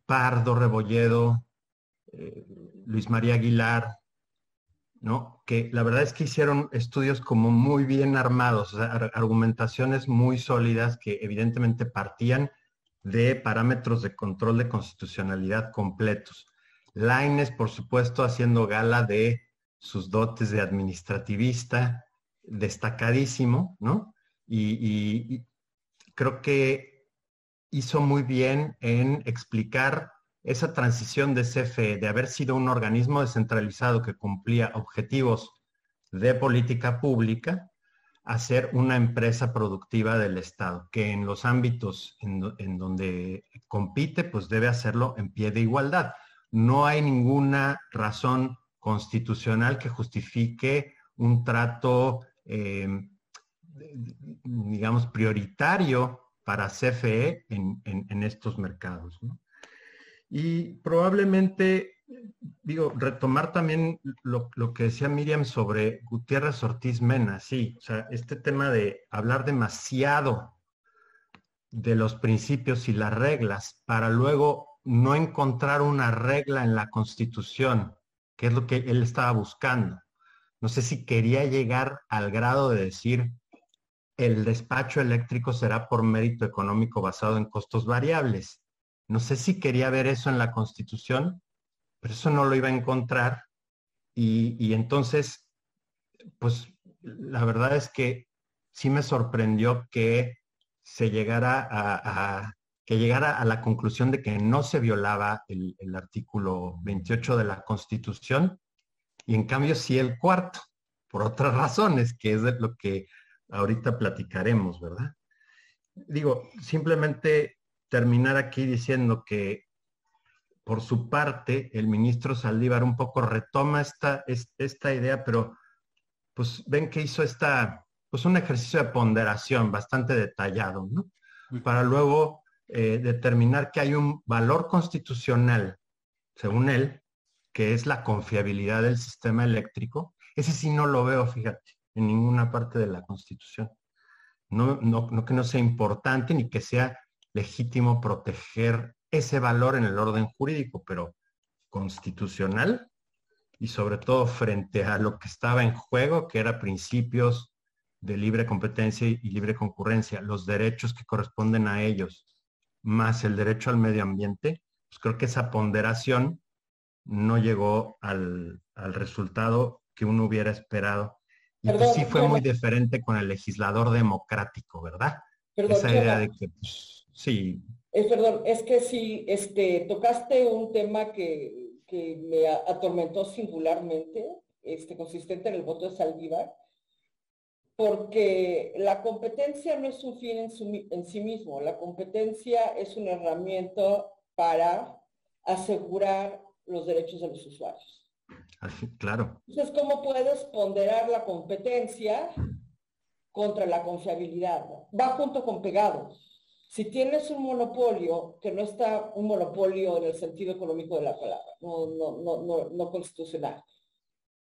Pardo, Rebolledo, eh, Luis María Aguilar, ¿no? Que la verdad es que hicieron estudios como muy bien armados, argumentaciones muy sólidas que evidentemente partían de parámetros de control de constitucionalidad completos. Laines, por supuesto, haciendo gala de sus dotes de administrativista, destacadísimo, ¿no? y creo que hizo muy bien en explicar esa transición de CFE, de haber sido un organismo descentralizado que cumplía objetivos de política pública, a ser una empresa productiva del Estado, que en los ámbitos en, donde compite, pues debe hacerlo en pie de igualdad. No hay ninguna razón constitucional que justifique un trato, em, digamos, prioritario para CFE en, estos mercados. Y probablemente, digo, retomar también lo, que decía Miriam sobre Gutiérrez Ortiz Mena, sí, o sea, este tema de hablar demasiado de los principios y las reglas para luego no encontrar una regla en la Constitución, que es lo que él estaba buscando. No sé si quería llegar al grado de decir el despacho eléctrico será por mérito económico basado en costos variables. No sé si quería ver eso en la Constitución, pero eso no lo iba a encontrar. Y, entonces, pues la verdad es que sí me sorprendió que se llegara a, que llegara a la conclusión de que no se violaba el, artículo 28 de la Constitución y en cambio sí el cuarto, por otras razones, que es de lo que ahorita platicaremos, ¿verdad? Digo, simplemente terminar aquí diciendo que por su parte el ministro Saldívar un poco retoma esta, esta idea, pero pues ven que hizo esta, pues un ejercicio de ponderación bastante detallado, ¿no? Para luego eh, determinar que hay un valor constitucional, según él, que es la confiabilidad del sistema eléctrico. Ese sí no lo veo, fíjate, en ninguna parte de la Constitución. No, no, que no sea importante ni que sea legítimo proteger ese valor en el orden jurídico, pero constitucional y sobre todo frente a lo que estaba en juego, que era principios de libre competencia y libre concurrencia, los derechos que corresponden a ellos, más el derecho al medio ambiente, pues creo que esa ponderación no llegó al, resultado que uno hubiera esperado. Y pues sí fue muy diferente con el legislador democrático, ¿verdad? esa idea de que pues, Sí. Es, perdón, es que si este, tocaste un tema que, me atormentó singularmente, este, consistente en el voto de Saldívar, porque la competencia no es un fin en, sí mismo, la competencia es una herramienta para asegurar los derechos de los usuarios. Claro. Entonces, ¿cómo puedes ponderar la competencia contra la confiabilidad? Va junto con pegados. Si tienes un monopolio, que no está un monopolio en el sentido económico de la palabra, no, no, no, constitucional,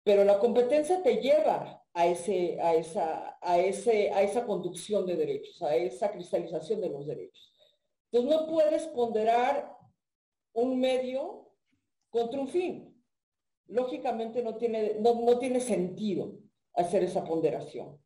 pero la competencia te lleva a, ese, a, esa, a, ese, a esa conducción de derechos, a esa cristalización de los derechos. Entonces no puedes ponderar un medio contra un fin. Lógicamente no tiene, no tiene sentido hacer esa ponderación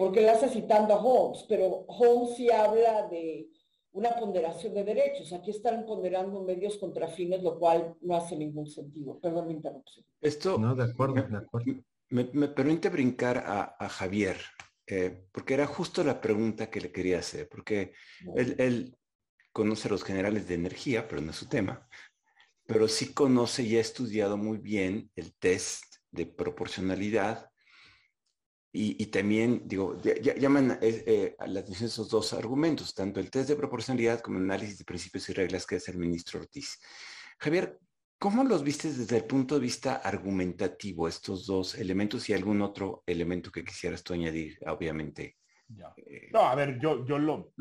porque él hace citando a Holmes, pero Holmes sí habla de, una ponderación de derechos. Aquí están ponderando medios contra fines, lo cual no hace ningún sentido. Perdón la interrupción. Esto no, de acuerdo, de acuerdo. Me, permite brincar a, Javier, eh, porque era justo la pregunta que le quería hacer, porque él, él, conoce a los generales de energía, pero no es su tema, pero sí conoce y ha estudiado muy bien el test de proporcionalidad y, también, digo, llaman eh, eh, a la atención esos dos argumentos, tanto el test de proporcionalidad como el análisis de principios y reglas que hace el ministro Ortiz. Javier, ¿cómo los viste desde el punto de vista argumentativo estos dos elementos y algún otro elemento que quisieras tú añadir, obviamente? Eh, no, a ver, yo, yo lo,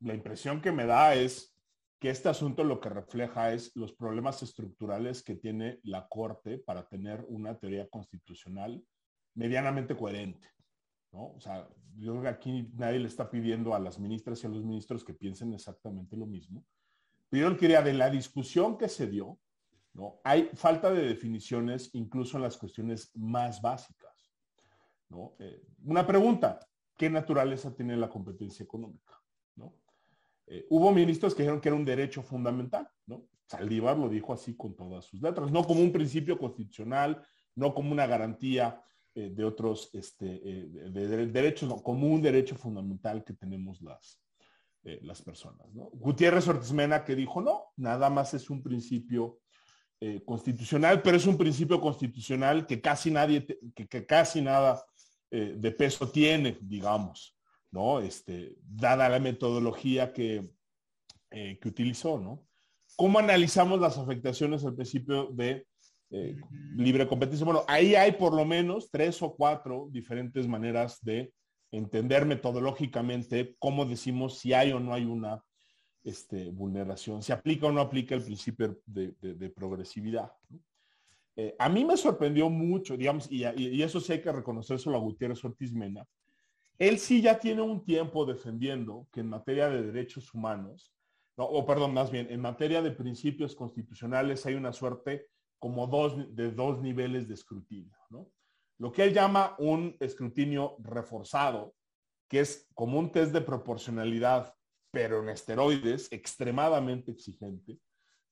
la impresión que me da es que este asunto lo que refleja es los problemas estructurales que tiene la Corte para tener una teoría constitucional medianamente coherente. ¿no? O sea, yo creo que aquí nadie le está pidiendo a las ministras y a los ministros que piensen exactamente lo mismo. Pero yo quería de la discusión que se dio, ¿no? hay falta de definiciones incluso en las cuestiones más básicas. ¿no? Eh, una pregunta, ¿qué naturaleza tiene la competencia económica? ¿no? Eh, hubo ministros que dijeron que era un derecho fundamental, ¿no? Saldívar lo dijo así con todas sus letras, no como un principio constitucional, no como una garantía eh, de otros este, eh, de, derechos, como un derecho fundamental que tenemos las, las personas. Gutiérrez Ortiz Mena que dijo, no, nada más es un principio constitucional, pero es un principio constitucional que casi nadie, que, casi nada de peso tiene, digamos, ¿no? Este, dada la metodología que, que utilizó, ¿no? ¿Cómo analizamos las afectaciones al principio de eh, libre competencia. Bueno, ahí hay por lo menos tres o cuatro diferentes maneras de entender metodológicamente cómo decimos si hay o no hay una este, vulneración, si aplica o no aplica el principio de, progresividad. Eh, a mí me sorprendió mucho, digamos, y, eso sí hay que reconocerlo a Gutiérrez Ortiz Mena. Él sí ya tiene un tiempo defendiendo que en materia de derechos humanos, o perdón, más bien, en materia de principios constitucionales hay una suerte como dos, de dos niveles de escrutinio. Lo que él llama un escrutinio reforzado, que es como un test de proporcionalidad, pero en esteroides, extremadamente exigente,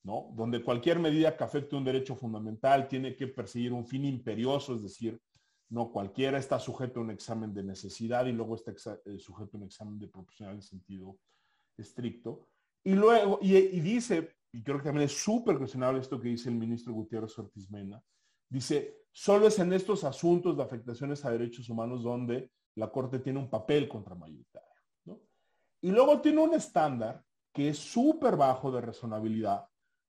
¿no? donde cualquier medida que afecte un derecho fundamental tiene que perseguir un fin imperioso, es decir, no cualquiera está sujeto a un examen de necesidad y luego está eh, sujeto a un examen de proporcionalidad en sentido estricto. Y luego, y, y dice, y creo que también es súper cuestionable esto que dice el ministro Gutiérrez Ortiz Mena, dice, solo es en estos asuntos de afectaciones a derechos humanos donde la Corte tiene un papel contramayoritario. ¿no? Y luego tiene un estándar que es súper bajo de razonabilidad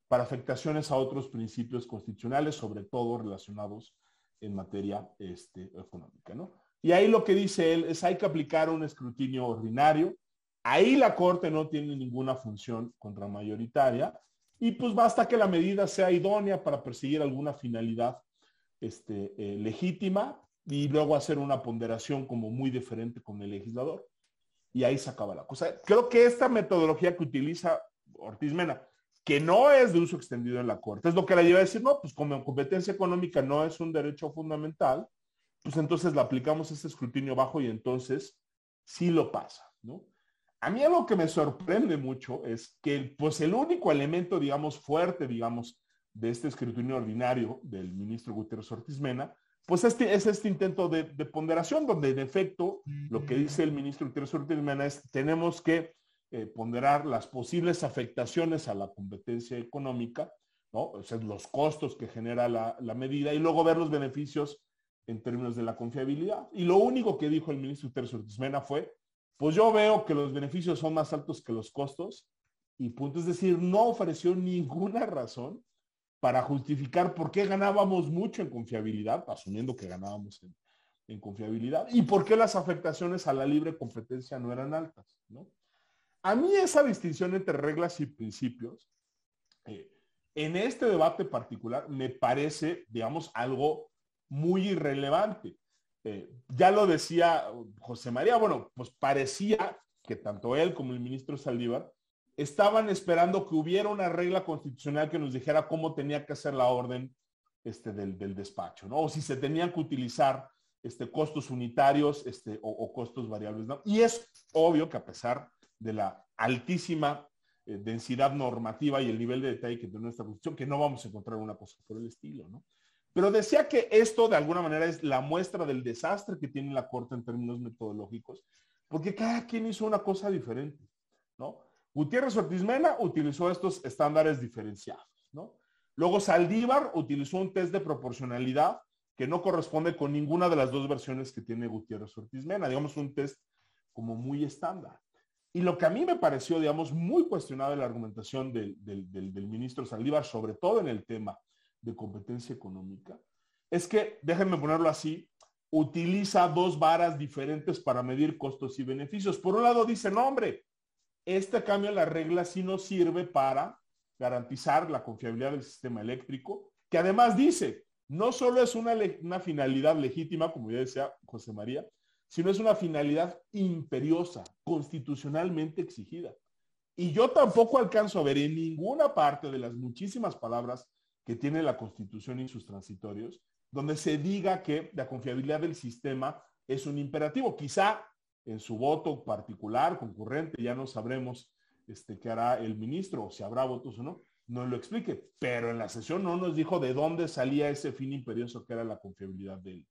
para afectaciones a otros principios constitucionales, sobre todo relacionados en materia este, económica. ¿no? Y ahí lo que dice él es hay que aplicar un escrutinio ordinario. Ahí la Corte no tiene ninguna función contramayoritaria y pues basta que la medida sea idónea para perseguir alguna finalidad este, eh, legítima y luego hacer una ponderación como muy diferente con el legislador. Y ahí se acaba la cosa. Creo que esta metodología que utiliza Ortiz Mena, que no es de uso extendido en la Corte, es lo que la lleva a decir, no, pues como competencia económica no es un derecho fundamental, pues entonces la aplicamos ese escrutinio bajo y entonces sí lo pasa, ¿no? A mí algo que me sorprende mucho es que pues el único elemento, digamos, fuerte, digamos, de este escrutinio ordinario del ministro Gutiérrez Ortiz Mena, pues este, es este intento de, ponderación, donde en efecto lo que dice el ministro Gutiérrez Ortiz Mena es tenemos que eh, ponderar las posibles afectaciones a la competencia económica, ¿no? O sea, los costos que genera la, la medida y luego ver los beneficios en términos de la confiabilidad. Y lo único que dijo el ministro Gutiérrez Ortiz Mena fue, pues yo veo que los beneficios son más altos que los costos y punto. Es decir, no ofreció ninguna razón para justificar por qué ganábamos mucho en confiabilidad, asumiendo que ganábamos en, confiabilidad, y por qué las afectaciones a la libre competencia no eran altas. ¿no? A mí esa distinción entre reglas y principios, eh, en este debate particular, me parece, digamos, algo muy irrelevante. Eh, ya lo decía José María, bueno, pues parecía que tanto él como el ministro Saldívar estaban esperando que hubiera una regla constitucional que nos dijera cómo tenía que ser la orden este, del, despacho, ¿no? O si se tenían que utilizar este, costos unitarios este, o, costos variables, ¿no? Y es obvio que a pesar de la altísima eh, densidad normativa y el nivel de detalle que tiene nuestra Constitución, que no vamos a encontrar una cosa por el estilo, ¿no? Pero decía que esto de alguna manera es la muestra del desastre que tiene la Corte en términos metodológicos, porque cada quien hizo una cosa diferente, ¿no? Gutiérrez Ortiz Mena utilizó estos estándares diferenciados, ¿no? Luego Saldívar utilizó un test de proporcionalidad que no corresponde con ninguna de las dos versiones que tiene Gutiérrez Ortiz Mena, digamos un test como muy estándar. Y lo que a mí me pareció, digamos, muy cuestionable la argumentación del, ministro Saldívar, sobre todo en el tema de competencia económica, es que, déjenme ponerlo así, utiliza dos varas diferentes para medir costos y beneficios. Por un lado dice, no, hombre, este cambio en la regla sí nos sirve para garantizar la confiabilidad del sistema eléctrico, que además dice, no solo es una, una finalidad legítima, como ya decía José María, sino es una finalidad imperiosa, constitucionalmente exigida. Y yo tampoco alcanzo a ver en ninguna parte de las muchísimas palabras que tiene la Constitución y sus transitorios, donde se diga que la confiabilidad del sistema es un imperativo. Quizá en su voto particular, concurrente, ya no sabremos este, qué hará el ministro, o si habrá votos o no, no lo explique. Pero en la sesión no nos dijo de dónde salía ese fin imperioso que era la confiabilidad del,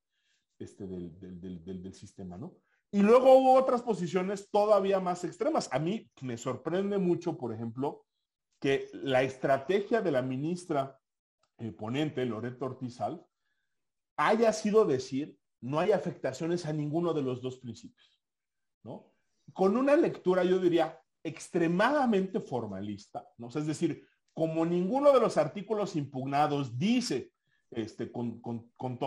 este, del, del, del, del sistema, ¿no? Y luego hubo otras posiciones todavía más extremas. A mí me sorprende mucho, por ejemplo, que la estrategia de la ministra ponente, Loreto Ortizal, haya sido decir, no hay afectaciones a ninguno de los dos principios, ¿no? Con una lectura, yo diría, extremadamente formalista, ¿no? es decir, como ninguno de los artículos impugnados dice, este, con, con, con,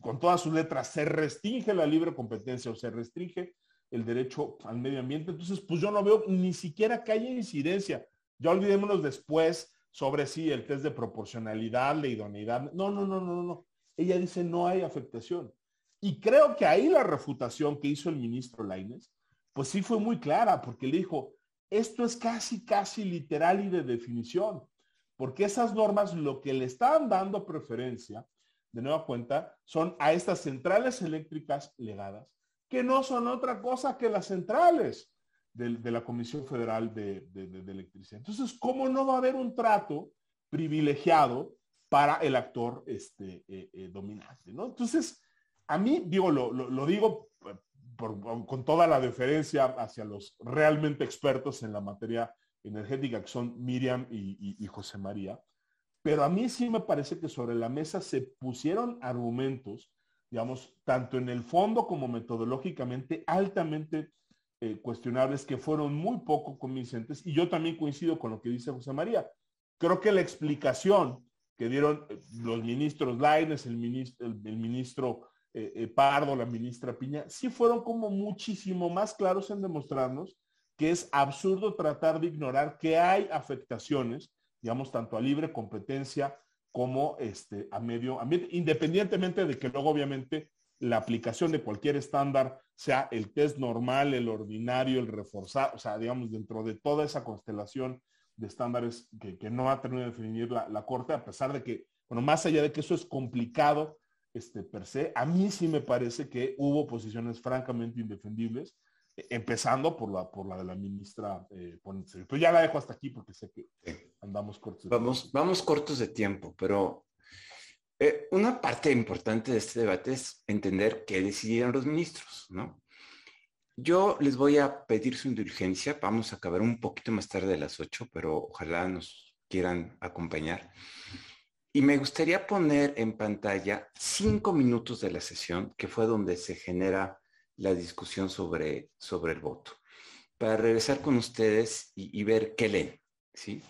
con todas sus letras, se restringe la libre competencia o se restringe el derecho al medio ambiente, entonces, pues yo no veo ni siquiera que haya incidencia. Ya olvidémonos después sobre si el test de proporcionalidad, la idoneidad. No, no, no, no, no. Ella dice no hay afectación. Y creo que ahí la refutación que hizo el ministro Laines, pues sí fue muy clara, porque le dijo, esto es casi, casi literal y de definición, porque esas normas lo que le están dando preferencia, de nueva cuenta, son a estas centrales eléctricas legadas, que no son otra cosa que las centrales de, la Comisión Federal de, Electricidad. Entonces, ¿cómo no va a haber un trato privilegiado para el actor este, eh, eh, dominante? Entonces, a mí, digo, lo, digo con toda la deferencia hacia los realmente expertos en la materia energética, que son Miriam y, José María, pero a mí sí me parece que sobre la mesa se pusieron argumentos, digamos, tanto en el fondo como metodológicamente altamente eh, cuestionables que fueron muy poco convincentes y yo también coincido con lo que dice José María. Creo que la explicación que dieron eh, los ministros Laines, el ministro, el, ministro eh, Pardo, la ministra Piña, sí fueron como muchísimo más claros en demostrarnos que es absurdo tratar de ignorar que hay afectaciones, digamos, tanto a libre competencia como este, a medio ambiente, independientemente de que luego obviamente la aplicación de cualquier estándar, sea el test normal, el ordinario, el reforzado, o sea, digamos, dentro de toda esa constelación de estándares que, no ha terminado de definir la, Corte, a pesar de que, bueno, más allá de que eso es complicado este, per se, a mí sí me parece que hubo posiciones francamente indefendibles, empezando por la, por la de la ministra eh, Pero ya la dejo hasta aquí porque sé que andamos cortos. Vamos, vamos cortos de tiempo, pero eh, una parte importante de este debate es entender qué decidieron los ministros, ¿no? Yo les voy a pedir su indulgencia, vamos a acabar un poquito más tarde de las 8, pero ojalá nos quieran acompañar. Y me gustaría poner en pantalla cinco minutos de la sesión, que fue donde se genera la discusión sobre, sobre el voto, para regresar con ustedes y, ver qué leen. ¿sí?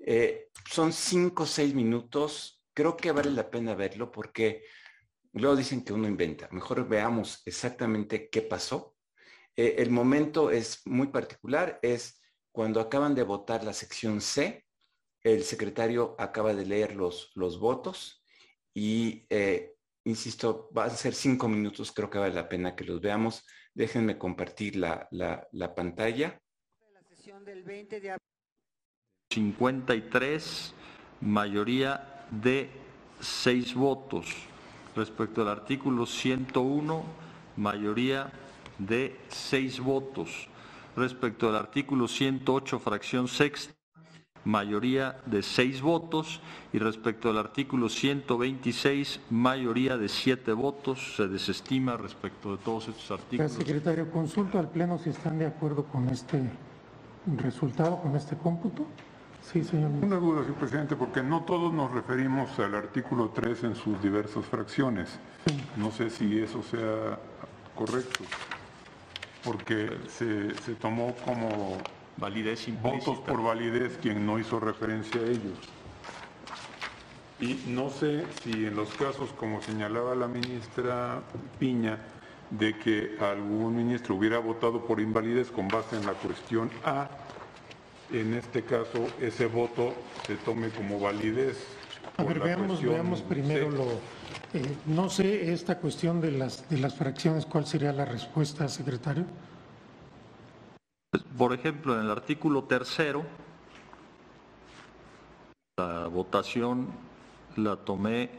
Eh, son cinco o seis minutos creo que vale la pena verlo porque luego dicen que uno inventa. Mejor veamos exactamente qué pasó. Eh, el momento es muy particular, es cuando acaban de votar la sección C, el secretario acaba de leer los, los votos y, eh, insisto, va a ser cinco minutos, creo que vale la pena que los veamos. Déjenme compartir la, la, pantalla. La sesión del 20 de 53, mayoría de seis votos. Respecto al artículo 101, mayoría de seis votos. Respecto al artículo 108, fracción sexta, mayoría de seis votos. Y respecto al artículo 126, mayoría de siete votos. Se desestima respecto de todos estos artículos. secretario, consulto al Pleno si están de acuerdo con este resultado, con este cómputo. Sí, señor. Una duda, señor presidente, porque no todos nos referimos al artículo 3 en sus diversas fracciones. No sé si eso sea correcto, porque se, se tomó como validez votos por validez quien no hizo referencia a ellos. Y no sé si en los casos, como señalaba la ministra Piña, de que algún ministro hubiera votado por invalidez con base en la cuestión A, en este caso ese voto se tome como validez. A ver, veamos, veamos primero lo... Eh, no sé esta cuestión de las, de las fracciones, ¿cuál sería la respuesta, secretario? Por ejemplo, en el artículo tercero, la votación la tomé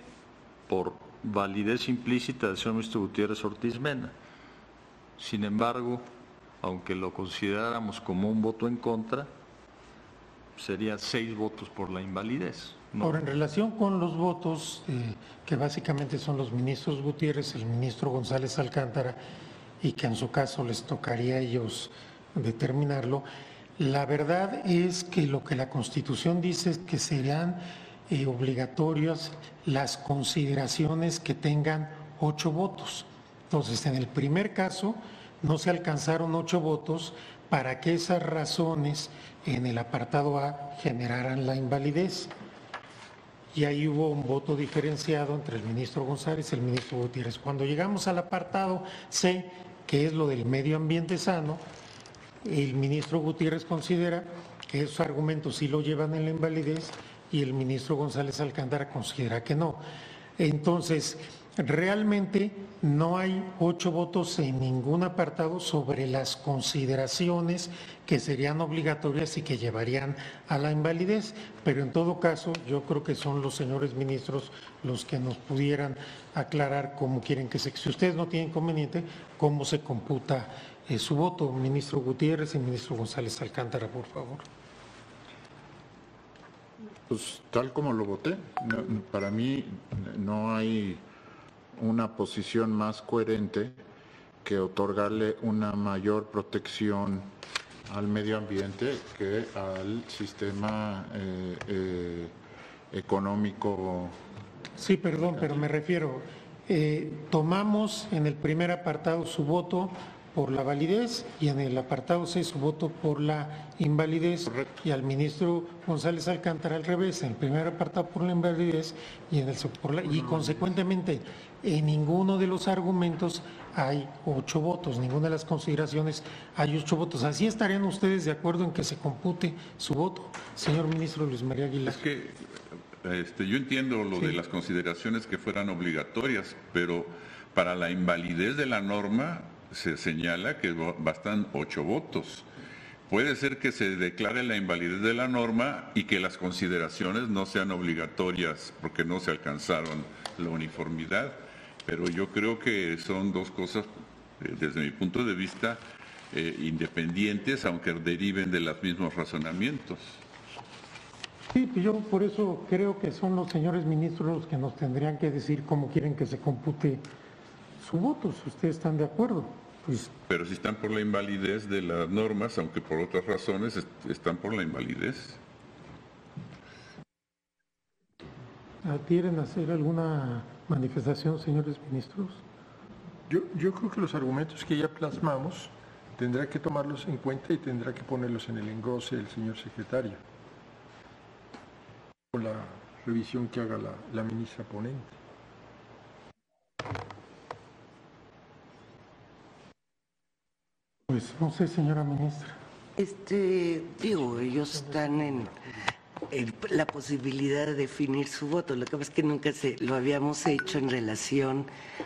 por validez implícita del señor ministro Gutiérrez Ortiz Mena. Sin embargo, aunque lo consideráramos como un voto en contra, serían seis votos por la invalidez. Ahora, en relación con los votos, eh, que básicamente son los ministros Gutiérrez, el ministro González Alcántara, y que en su caso les tocaría a ellos determinarlo, la verdad es que lo que la Constitución dice es que serán eh, obligatorias las consideraciones que tengan ocho votos. Entonces, en el primer caso, no se alcanzaron ocho votos para que esas razones en el apartado A generaran la invalidez. Y ahí hubo un voto diferenciado entre el ministro González y el ministro Gutiérrez. Cuando llegamos al apartado C, que es lo del medio ambiente sano, el ministro Gutiérrez considera que esos argumentos sí lo llevan en la invalidez y el ministro González Alcántara considera que no. Entonces, realmente no hay ocho votos en ningún apartado sobre las consideraciones que serían obligatorias y que llevarían a la invalidez, pero en todo caso yo creo que son los señores ministros los que nos pudieran aclarar cómo quieren que se, si ustedes no tienen inconveniente, cómo se computa eh, su voto, ministro Gutiérrez y ministro González Alcántara, por favor. Pues tal como lo voté, para mí no hay una posición más coherente que otorgarle una mayor protección al medio ambiente que al sistema eh, eh, económico. Sí, perdón, pero me refiero, eh, tomamos en el primer apartado su voto por la validez y en el apartado 6 su voto por la invalidez y al ministro González Alcántara al revés, en el primer apartado por la invalidez y en el por la, y consecuentemente en ninguno de los argumentos hay ocho votos, ninguna de las consideraciones hay ocho votos. Así estarían ustedes de acuerdo en que se compute su voto, señor ministro Luis María Aguilar. Es que este, yo entiendo lo de las consideraciones que fueran obligatorias, pero para la invalidez de la norma se señala que bastan ocho votos. Puede ser que se declare la invalidez de la norma y que las consideraciones no sean obligatorias porque no se alcanzaron la uniformidad, pero yo creo que son dos cosas, eh, desde mi punto de vista, eh, independientes, aunque deriven de los mismos razonamientos. Sí, pues yo por eso creo que son los señores ministros los que nos tendrían que decir cómo quieren que se compute su voto, si ustedes están de acuerdo. Pues, Pero si están por la invalidez de las normas, aunque por otras razones están por la invalidez. ¿Quieren hacer alguna manifestación, señores ministros? Yo, yo creo que los argumentos que ya plasmamos tendrá que tomarlos en cuenta y tendrá que ponerlos en el engrose del señor secretario. Con la revisión que haga la, la ministra ponente. Pues no sé, señora ministra. Este, digo, ellos están en, la posibilidad de definir su voto. Lo que pasa es que nunca se lo habíamos hecho en relación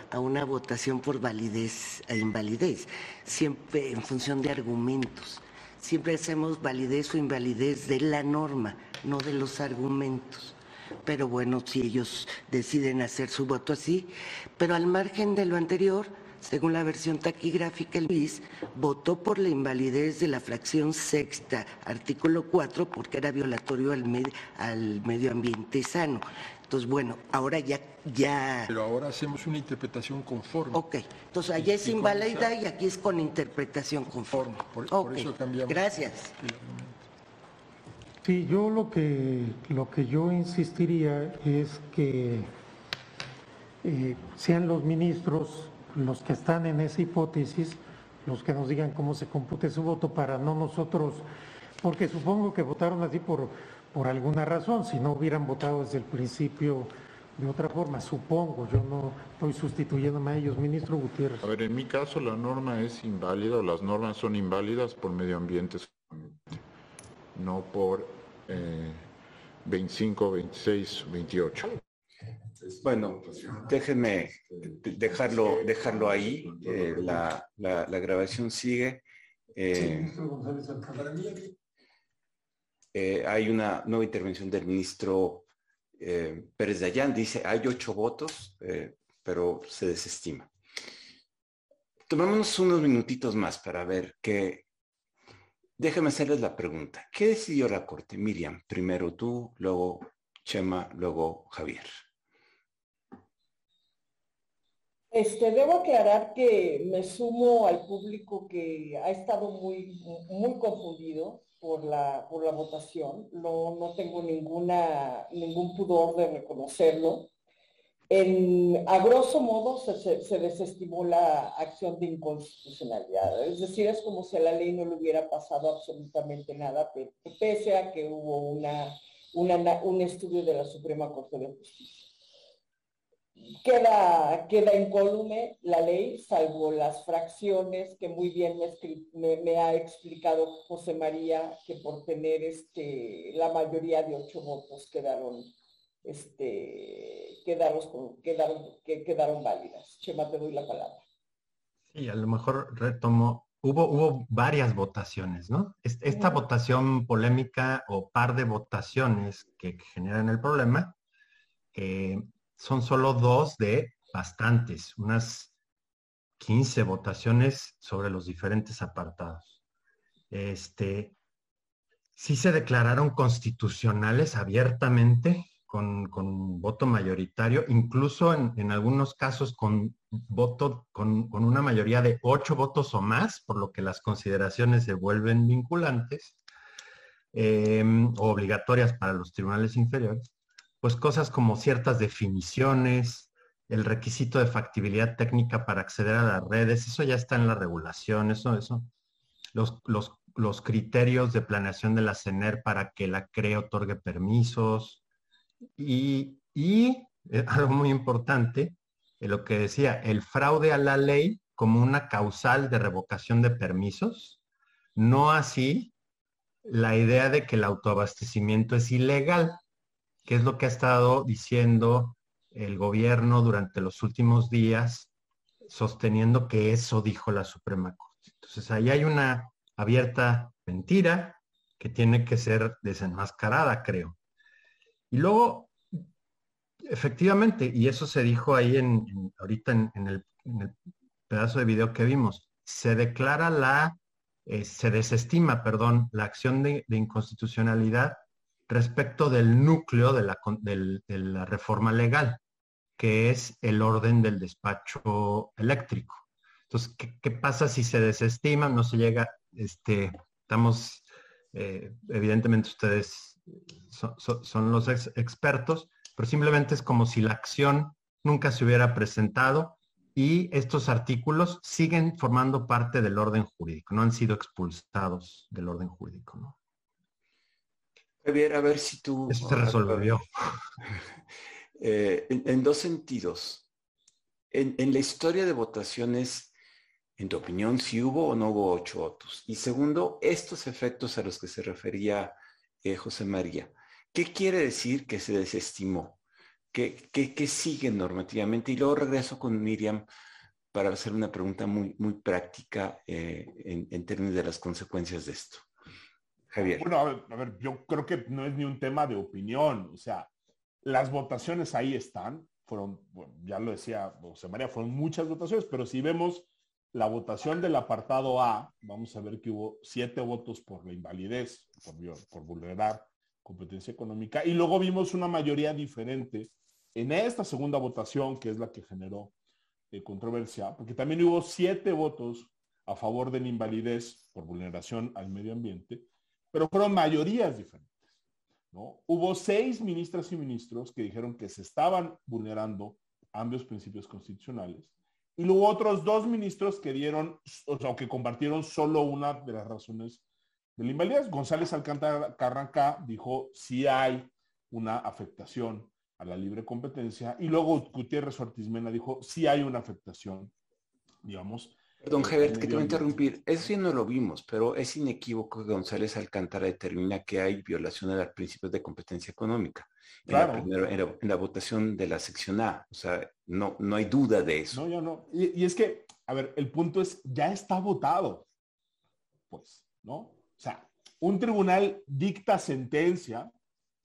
a una votación por validez e invalidez, siempre en función de argumentos. Siempre hacemos validez o invalidez de la norma, no de los argumentos. Pero bueno, si ellos deciden hacer su voto así, pero al margen de lo anterior, según la versión taquigráfica, el BIS votó por la invalidez de la fracción sexta, artículo 4, porque era violatorio al, al medio ambiente sano. Entonces, bueno, ahora ya, ya... Pero ahora hacemos una interpretación conforme. Ok, entonces allá es inválida y aquí es con interpretación conforme. Por, por eso cambiamos. Gracias. Sí, yo lo que, lo que yo insistiría es que eh, sean los ministros los que están en esa hipótesis los que nos digan cómo se compute su voto para no nosotros, porque supongo que votaron así por por alguna razón, si no hubieran votado desde el principio de otra forma, supongo, yo no estoy sustituyéndome a ellos, ministro Gutiérrez. A ver, en mi caso la norma es inválida o las normas son inválidas por medio ambiente, no por 25, 26, 28. Bueno, déjenme dejarlo, dejarlo ahí. Eh, la, grabación sigue. Eh, eh, hay una nueva intervención del ministro Pérez Dayán, dice, hay ocho votos, pero se desestima. Tomémonos unos minutitos más para ver qué... Déjame hacerles la pregunta. ¿Qué decidió la Corte? Miriam, primero tú, luego Chema, luego Javier. Este, debo aclarar que me sumo al público que ha estado muy, muy confundido por la, por la votación, no, no tengo ninguna, ningún pudor de reconocerlo. A grosso modo se, se, desestimó la acción de inconstitucionalidad, es decir, es como si a la ley no le hubiera pasado absolutamente nada, pese a que hubo una, un estudio de la Suprema Corte de Justicia queda, queda incólume la ley, salvo las fracciones que muy bien me, ha explicado José María, que por tener este, la mayoría de ocho votos quedaron, este, quedaron, quedaron, quedaron válidas. Chema, te doy la palabra. Sí, a lo mejor retomo. Hubo, hubo varias votaciones, ¿no? Esta votación polémica o par de votaciones que, generan el problema, eh, son solo dos de bastantes, unas 15 votaciones sobre los diferentes apartados. Este, sí se declararon constitucionales abiertamente con, voto mayoritario, incluso en, algunos casos con voto, con, una mayoría de ocho votos o más, por lo que las consideraciones se vuelven vinculantes eh, obligatorias para los tribunales inferiores pues cosas como ciertas definiciones, el requisito de factibilidad técnica para acceder a las redes, eso ya está en la regulación, eso, eso. Los, los, criterios de planeación de la CENER para que la CRE otorgue permisos y, y eh, (laughs) algo muy importante, eh, lo que decía, el fraude a la ley como una causal de revocación de permisos, no así la idea de que el autoabastecimiento es ilegal que es lo que ha estado diciendo el gobierno durante los últimos días, sosteniendo que eso dijo la Suprema Corte. Entonces ahí hay una abierta mentira que tiene que ser desenmascarada, creo. Y luego, efectivamente, y eso se dijo ahí en, ahorita en, el, pedazo de video que vimos, se declara la, eh, se desestima, perdón, la acción de inconstitucionalidad respecto del núcleo de la, reforma legal, que es el orden del despacho eléctrico. Entonces, ¿qué, pasa si se desestima? No se llega, este, estamos, eh, evidentemente ustedes son, los expertos, pero simplemente es como si la acción nunca se hubiera presentado y estos artículos siguen formando parte del orden jurídico, no han sido expulsados del orden jurídico. Javier, a ver si tú... Eso se resolvió. (laughs) Eh, en, dos sentidos. En, la historia de votaciones, en tu opinión, si hubo o no hubo ocho votos. Y segundo, estos efectos a los que se refería eh, José María. ¿Qué quiere decir que se desestimó? ¿Qué, qué, sigue normativamente? Y luego regreso con Miriam para hacer una pregunta muy, muy práctica eh, en términos de las consecuencias de esto. Bueno, a ver, yo creo que no es ni un tema de opinión, o sea, las votaciones ahí están, fueron, ya lo decía José María, fueron muchas votaciones, pero si vemos la votación del apartado A, vamos a ver que hubo siete votos por la invalidez, por, vulnerar competencia económica, y luego vimos una mayoría diferente en esta segunda votación, que es la que generó eh, controversia, porque también hubo siete votos a favor de la invalidez por vulneración al medio ambiente, pero fueron mayorías diferentes. ¿no? Hubo seis ministras y ministros que dijeron que se estaban vulnerando ambos principios constitucionales, y luego otros dos ministros que dieron, o sea, que compartieron solo una de las razones de la invalidez. González Alcántara Carranca dijo si hay una afectación a la libre competencia y luego Gutiérrez Ortiz Mena dijo si hay una afectación, digamos. Perdón, Hebert, que te voy a interrumpir. Eso sí no lo vimos, pero es inequívoco que González Alcántara determina que hay violación a los principios de competencia económica. Claro. En la, votación de la sección A. O sea, no, no hay duda de eso. No, yo no. Y, y es que, a ver, el punto es, ya está votado. Pues, ¿no? O sea, un tribunal dicta sentencia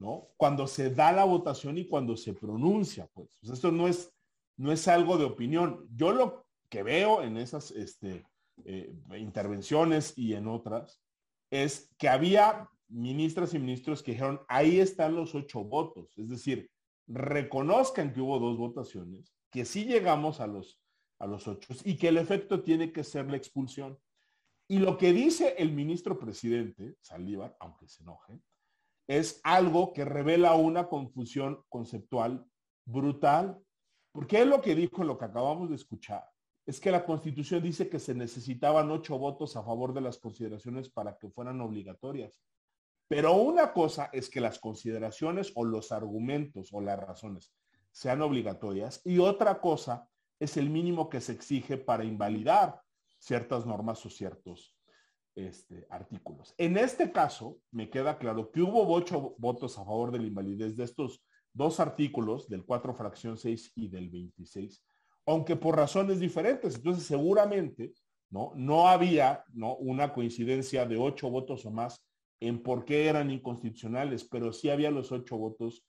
¿no? Cuando se da la votación y cuando se pronuncia, pues. esto no es, no es algo de opinión. Yo lo que veo en esas este, eh, intervenciones y en otras es que había ministras y ministros que dijeron, ahí están los ocho votos. Es decir, reconozcan que hubo dos votaciones, que sí llegamos a los, a los ocho y que el efecto tiene que ser la expulsión. Y lo que dice el ministro presidente, Saldívar, aunque se enoje, es algo que revela una confusión conceptual brutal, porque es lo que dijo, lo que acabamos de escuchar, es que la constitución dice que se necesitaban ocho votos a favor de las consideraciones para que fueran obligatorias. Pero una cosa es que las consideraciones o los argumentos o las razones sean obligatorias y otra cosa es el mínimo que se exige para invalidar ciertas normas o ciertos este, artículos. En este caso, me queda claro que hubo ocho votos a favor de la invalidez de estos dos artículos, del 4 fracción 6 y del 26, aunque por razones diferentes. Entonces, seguramente, ¿no? No había, ¿no? Una coincidencia de ocho votos o más en por qué eran inconstitucionales, pero sí había los ocho votos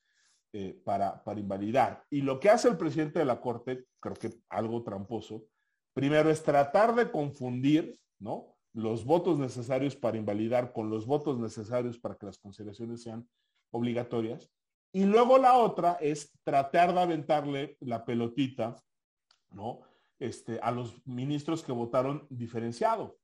eh, para, para invalidar. Y lo que hace el presidente de la Corte, creo que algo tramposo, primero es tratar de confundir, ¿no? los votos necesarios para invalidar con los votos necesarios para que las consideraciones sean obligatorias. Y luego la otra es tratar de aventarle la pelotita, ¿no? Este, a los ministros que votaron diferenciado.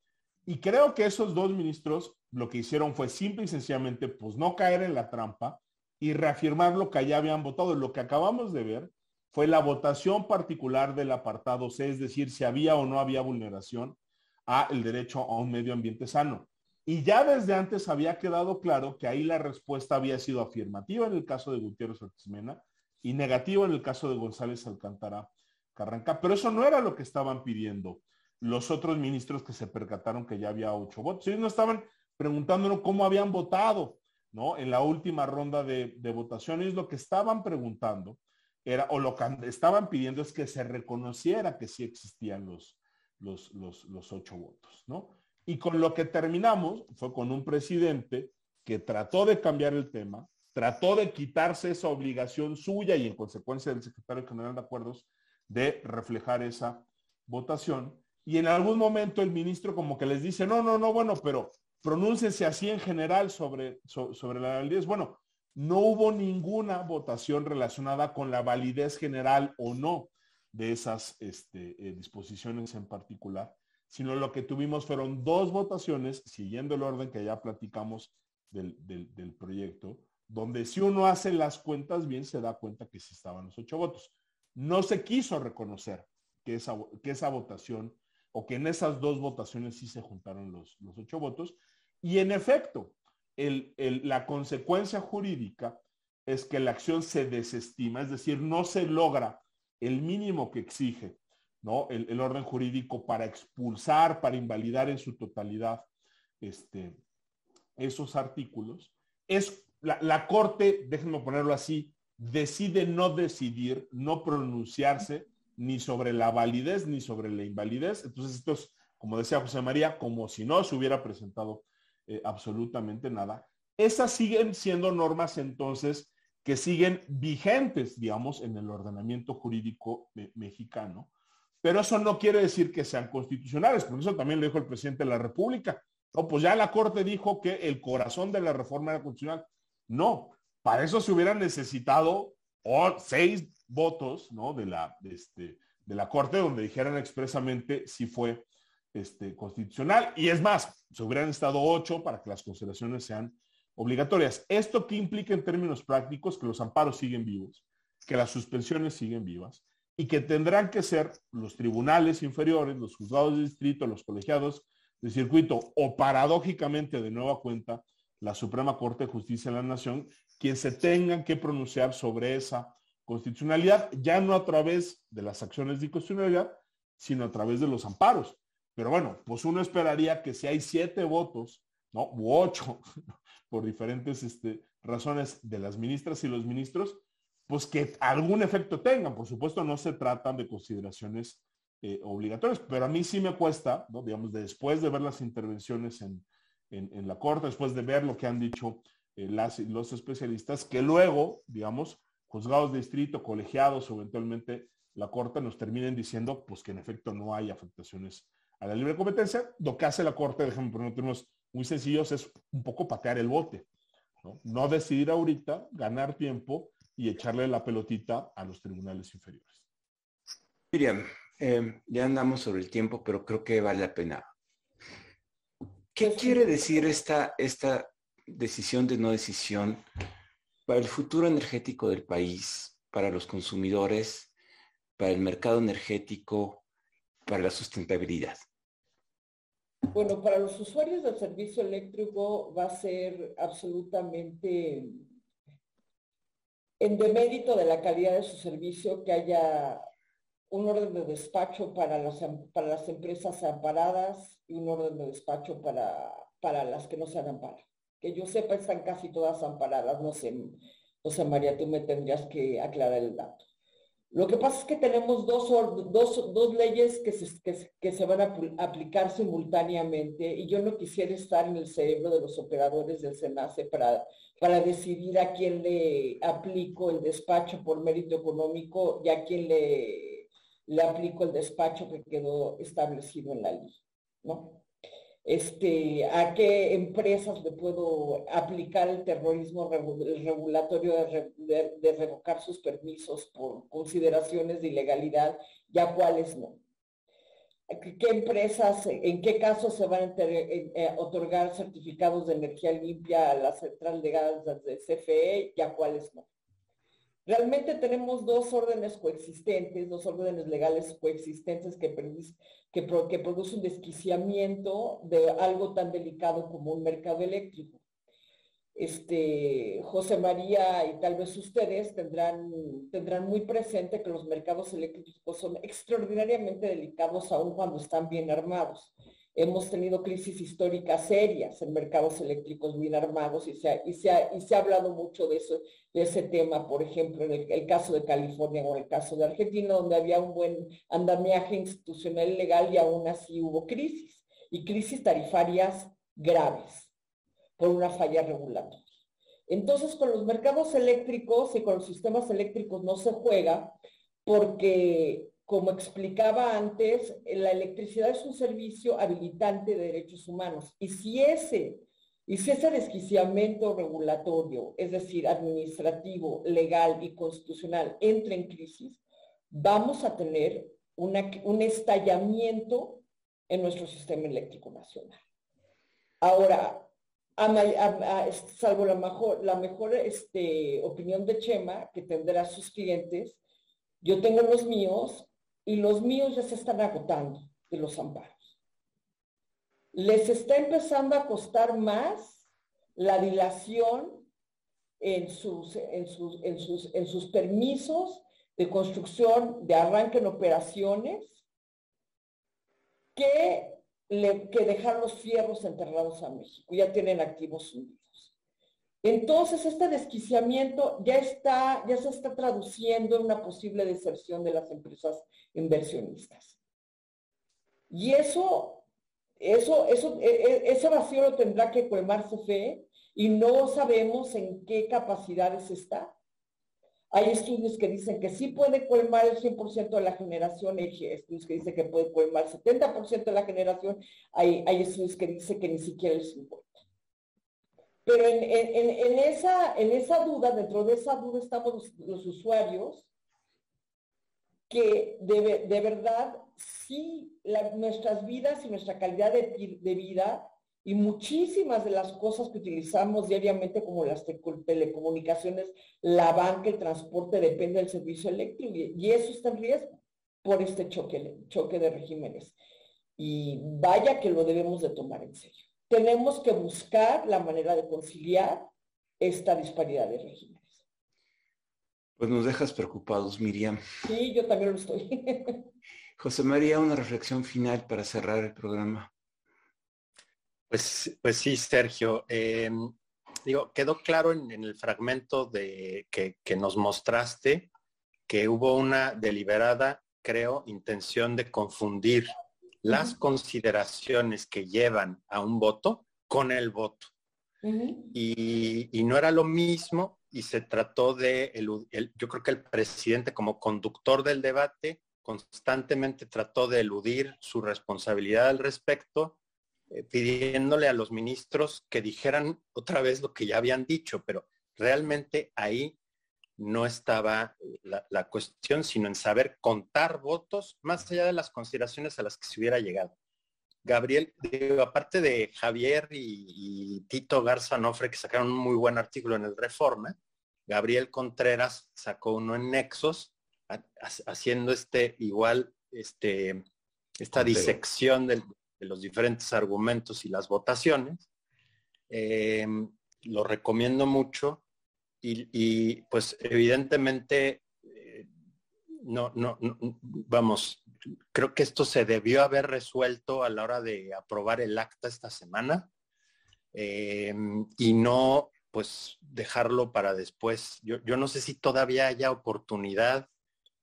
Y creo que esos dos ministros lo que hicieron fue simple y sencillamente, pues no caer en la trampa y reafirmar lo que ya habían votado. Lo que acabamos de ver fue la votación particular del apartado C, es decir, si había o no había vulneración a el derecho a un medio ambiente sano. Y ya desde antes había quedado claro que ahí la respuesta había sido afirmativa en el caso de Gutiérrez Ortiz y negativa en el caso de González Alcántara Pero eso no era lo que estaban pidiendo los otros ministros que se percataron que ya había ocho votos. Ellos no estaban preguntándonos cómo habían votado, ¿no? En la última ronda de, votaciones, lo que estaban preguntando era, o lo que estaban pidiendo es que se reconociera que sí existían los, los, los, ocho votos, ¿no? Y con lo que terminamos fue con un presidente que trató de cambiar el tema, trató de quitarse esa obligación suya y en consecuencia del secretario general de acuerdos de reflejar esa votación. Y en algún momento el ministro como que les dice, no, no, no, bueno, pero pronúncense así en general sobre, sobre la validez. Bueno, no hubo ninguna votación relacionada con la validez general o no de esas este, eh, disposiciones en particular, sino lo que tuvimos fueron dos votaciones, siguiendo el orden que ya platicamos del, proyecto, donde si uno hace las cuentas bien, se da cuenta que sí estaban los ocho votos. No se quiso reconocer que esa, que esa votación o que en esas dos votaciones sí se juntaron los, los ocho votos. Y en efecto, el, la consecuencia jurídica es que la acción se desestima, es decir, no se logra el mínimo que exige ¿no? el, orden jurídico para expulsar, para invalidar en su totalidad este, esos artículos, es la, la Corte, déjenme ponerlo así, decide no decidir, no pronunciarse ni sobre la validez ni sobre la invalidez. Entonces, esto es, como decía José María, como si no se hubiera presentado eh, absolutamente nada. Esas siguen siendo normas entonces que siguen vigentes, digamos, en el ordenamiento jurídico mexicano. Pero eso no quiere decir que sean constitucionales, por eso también lo dijo el presidente de la República. No, pues ya la Corte dijo que el corazón de la reforma era constitucional. No, para eso se hubieran necesitado seis votos ¿no? de, la, este, de la Corte donde dijeran expresamente si fue este, constitucional. Y es más, se hubieran estado ocho para que las consideraciones sean obligatorias. ¿Esto qué implica en términos prácticos? Que los amparos siguen vivos, que las suspensiones siguen vivas y que tendrán que ser los tribunales inferiores, los juzgados de distrito, los colegiados de circuito o paradójicamente de nueva cuenta la Suprema Corte de Justicia de la Nación quien se tengan que pronunciar sobre esa constitucionalidad, ya no a través de las acciones de constitucionalidad, sino a través de los amparos. Pero bueno, pues uno esperaría que si hay siete votos, ¿no? U ocho, (laughs) por diferentes este, razones de las ministras y los ministros, pues que algún efecto tengan. Por supuesto, no se tratan de consideraciones eh, obligatorias, pero a mí sí me cuesta, digamos, después de ver las intervenciones en, en, la Corte, después de ver lo que han dicho eh, los especialistas, que luego, digamos, juzgados de distrito, colegiados o eventualmente la Corte nos terminen diciendo, pues que en efecto no hay afectaciones a la libre competencia. Lo que hace la Corte, déjenme poner términos muy sencillos, es un poco patear el bote. ¿no? decidir ahorita, ganar tiempo y echarle la pelotita a los tribunales inferiores. Miriam, eh, ya andamos sobre el tiempo, pero creo que vale la pena. ¿Qué quiere decir esta, esta decisión de no decisión para el futuro energético del país, para los consumidores, para el mercado energético, para la sustentabilidad? Bueno, para los usuarios del servicio eléctrico va a ser absolutamente en demérito de la calidad de su servicio que haya un orden de despacho para las, para las empresas amparadas y un orden de despacho para, para las que no se han amparado. Que yo sepa, están casi todas amparadas, no sé, José María, tú me tendrías que aclarar el dato. Lo que pasa es que tenemos dos, dos, dos leyes que se, que, se, van a aplicar simultáneamente y yo no quisiera estar en el cerebro de los operadores del SENACE para, para decidir a quién le aplico el despacho por mérito económico y a quién le, le aplico el despacho que quedó establecido en la ley, ¿no? Este, a qué empresas le puedo aplicar el terrorismo regulatorio de, revocar sus permisos por consideraciones de ilegalidad y a cuáles no. ¿Qué empresas, en qué casos se van a eh, otorgar certificados de energía limpia a la central de gas de CFE y a cuáles no? Realmente tenemos dos órdenes coexistentes, dos órdenes legales coexistentes que, que, que producen un desquiciamiento de algo tan delicado como un mercado eléctrico. Este, José María y tal vez ustedes tendrán, tendrán muy presente que los mercados eléctricos son extraordinariamente delicados aun cuando están bien armados. Hemos tenido crisis históricas serias en mercados eléctricos bien armados y se ha, y se y se ha hablado mucho de, eso, de ese tema, por ejemplo, en el, caso de California o el caso de Argentina, donde había un buen andamiaje institucional legal y aún así hubo crisis, y crisis tarifarias graves por una falla regulatoria. Entonces, con los mercados eléctricos y con los sistemas eléctricos no se juega porque como explicaba antes, la electricidad es un servicio habilitante de derechos humanos. Y si ese, y si ese desquiciamiento regulatorio, es decir, administrativo, legal y constitucional, entra en crisis, vamos a tener un estallamiento en nuestro sistema eléctrico nacional. Ahora, salvo la mejor, este, opinión de Chema, que tendrá sus clientes, yo tengo los míos y los míos ya se están agotando de los amparos. Les está empezando a costar más la dilación en sus, en sus, en sus, en sus permisos de construcción, de arranque en operaciones, que, que dejar los fierros enterrados a México. Ya tienen activos hundidos. Entonces, este desquiciamiento ya está, ya se está traduciendo en una posible deserción de las empresas inversionistas. Y eso, eso, eso, e, e, ese vacío lo tendrá que colmar fe y no sabemos en qué capacidades está Hay estudios que dicen que sí puede colmar el 100% de la generación, hay estudios que dicen que puede colmar el 70% de la generación, hay, hay estudios que dicen que ni siquiera el 50%. Pero en, esa, duda, dentro de esa duda estamos los, usuarios que de, verdad sí nuestras vidas y nuestra calidad de, vida y muchísimas de las cosas que utilizamos diariamente como las telecomunicaciones, la banca, el transporte, depende del servicio eléctrico y, eso está en riesgo por este choque de regímenes. Y vaya que lo debemos de tomar en serio tenemos que buscar la manera de conciliar esta disparidad de regímenes. Pues nos dejas preocupados, Miriam. Sí, yo también lo estoy. (laughs) José María, una reflexión final para cerrar el programa. Pues, pues sí, Sergio. Em, digo, quedó claro en, el fragmento de, que, que nos mostraste que hubo una deliberada, creo, intención de confundir las consideraciones que llevan a un voto con el voto. y, no era lo mismo y se trató de, yo creo que el presidente como conductor del debate constantemente trató de eludir su responsabilidad al respecto, eh, pidiéndole a los ministros que dijeran otra vez lo que ya habían dicho, pero realmente ahí no estaba la, cuestión, sino en saber contar votos más allá de las consideraciones a las que se hubiera llegado. Gabriel, aparte de Javier y, Tito Garza Nofre, que sacaron un muy buen artículo en el Reforma, Gabriel Contreras sacó uno en Nexos, haciendo este igual, este, esta disección de, los diferentes argumentos y las votaciones. Eh, lo recomiendo mucho y, pues evidentemente, eh, no, no, vamos, creo que esto se debió haber resuelto a la hora de aprobar el acta esta semana eh, y no pues dejarlo para después. Yo, no sé si todavía haya oportunidad,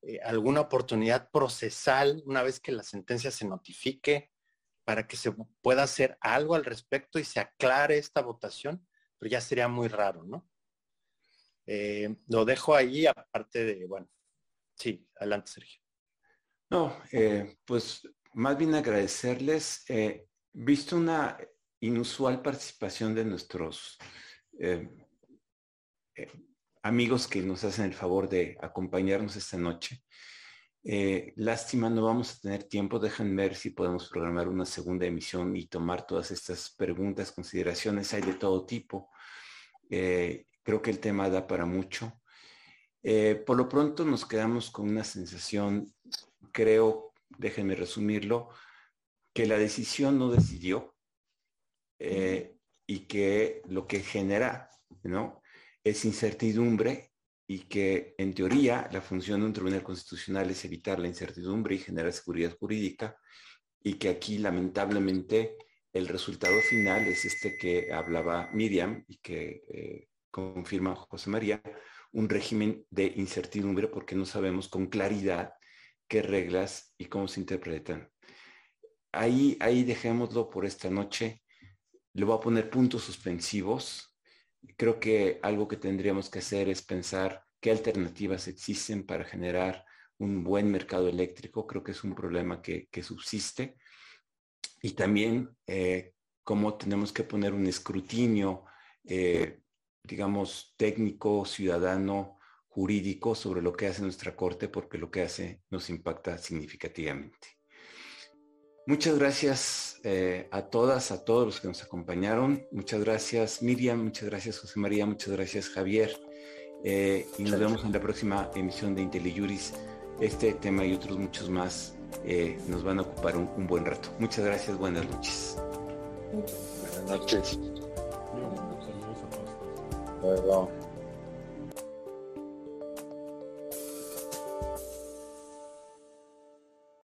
eh, alguna oportunidad procesal una vez que la sentencia se notifique para que se pueda hacer algo al respecto y se aclare esta votación, pero ya sería muy raro, ¿no? Eh, lo dejo ahí, aparte de, bueno, sí, adelante Sergio. No, eh, pues más bien agradecerles, eh, visto una inusual participación de nuestros amigos que nos hacen el favor de acompañarnos esta noche. lástima, no vamos a tener tiempo. Dejan ver si podemos programar una segunda emisión y tomar todas estas preguntas, consideraciones. Hay de todo tipo. Creo que el tema da para mucho. Eh, por lo pronto nos quedamos con una sensación, creo, déjenme resumirlo, que la decisión no decidió eh, y que lo que genera ¿no? es incertidumbre y que en teoría la función de un tribunal constitucional es evitar la incertidumbre y generar seguridad jurídica y que aquí lamentablemente el resultado final es este que hablaba Miriam y que eh, confirma José María, un régimen de incertidumbre porque no sabemos con claridad qué reglas y cómo se interpretan. Ahí, ahí dejémoslo por esta noche. Le voy a poner puntos suspensivos. Creo que algo que tendríamos que hacer es pensar qué alternativas existen para generar un buen mercado eléctrico. Creo que es un problema que, subsiste. Y también eh, cómo tenemos que poner un escrutinio eh, digamos, técnico, ciudadano, jurídico sobre lo que hace nuestra Corte, porque lo que hace nos impacta significativamente. Muchas gracias eh, a todas, a todos los que nos acompañaron. Muchas gracias Miriam, muchas gracias José María, muchas gracias Javier. Eh, y nos vemos en la próxima emisión de IntelliJuris. Este tema y otros muchos más eh, nos van a ocupar un, un, buen rato. Muchas gracias, buenas noches. Buenas noches. 所以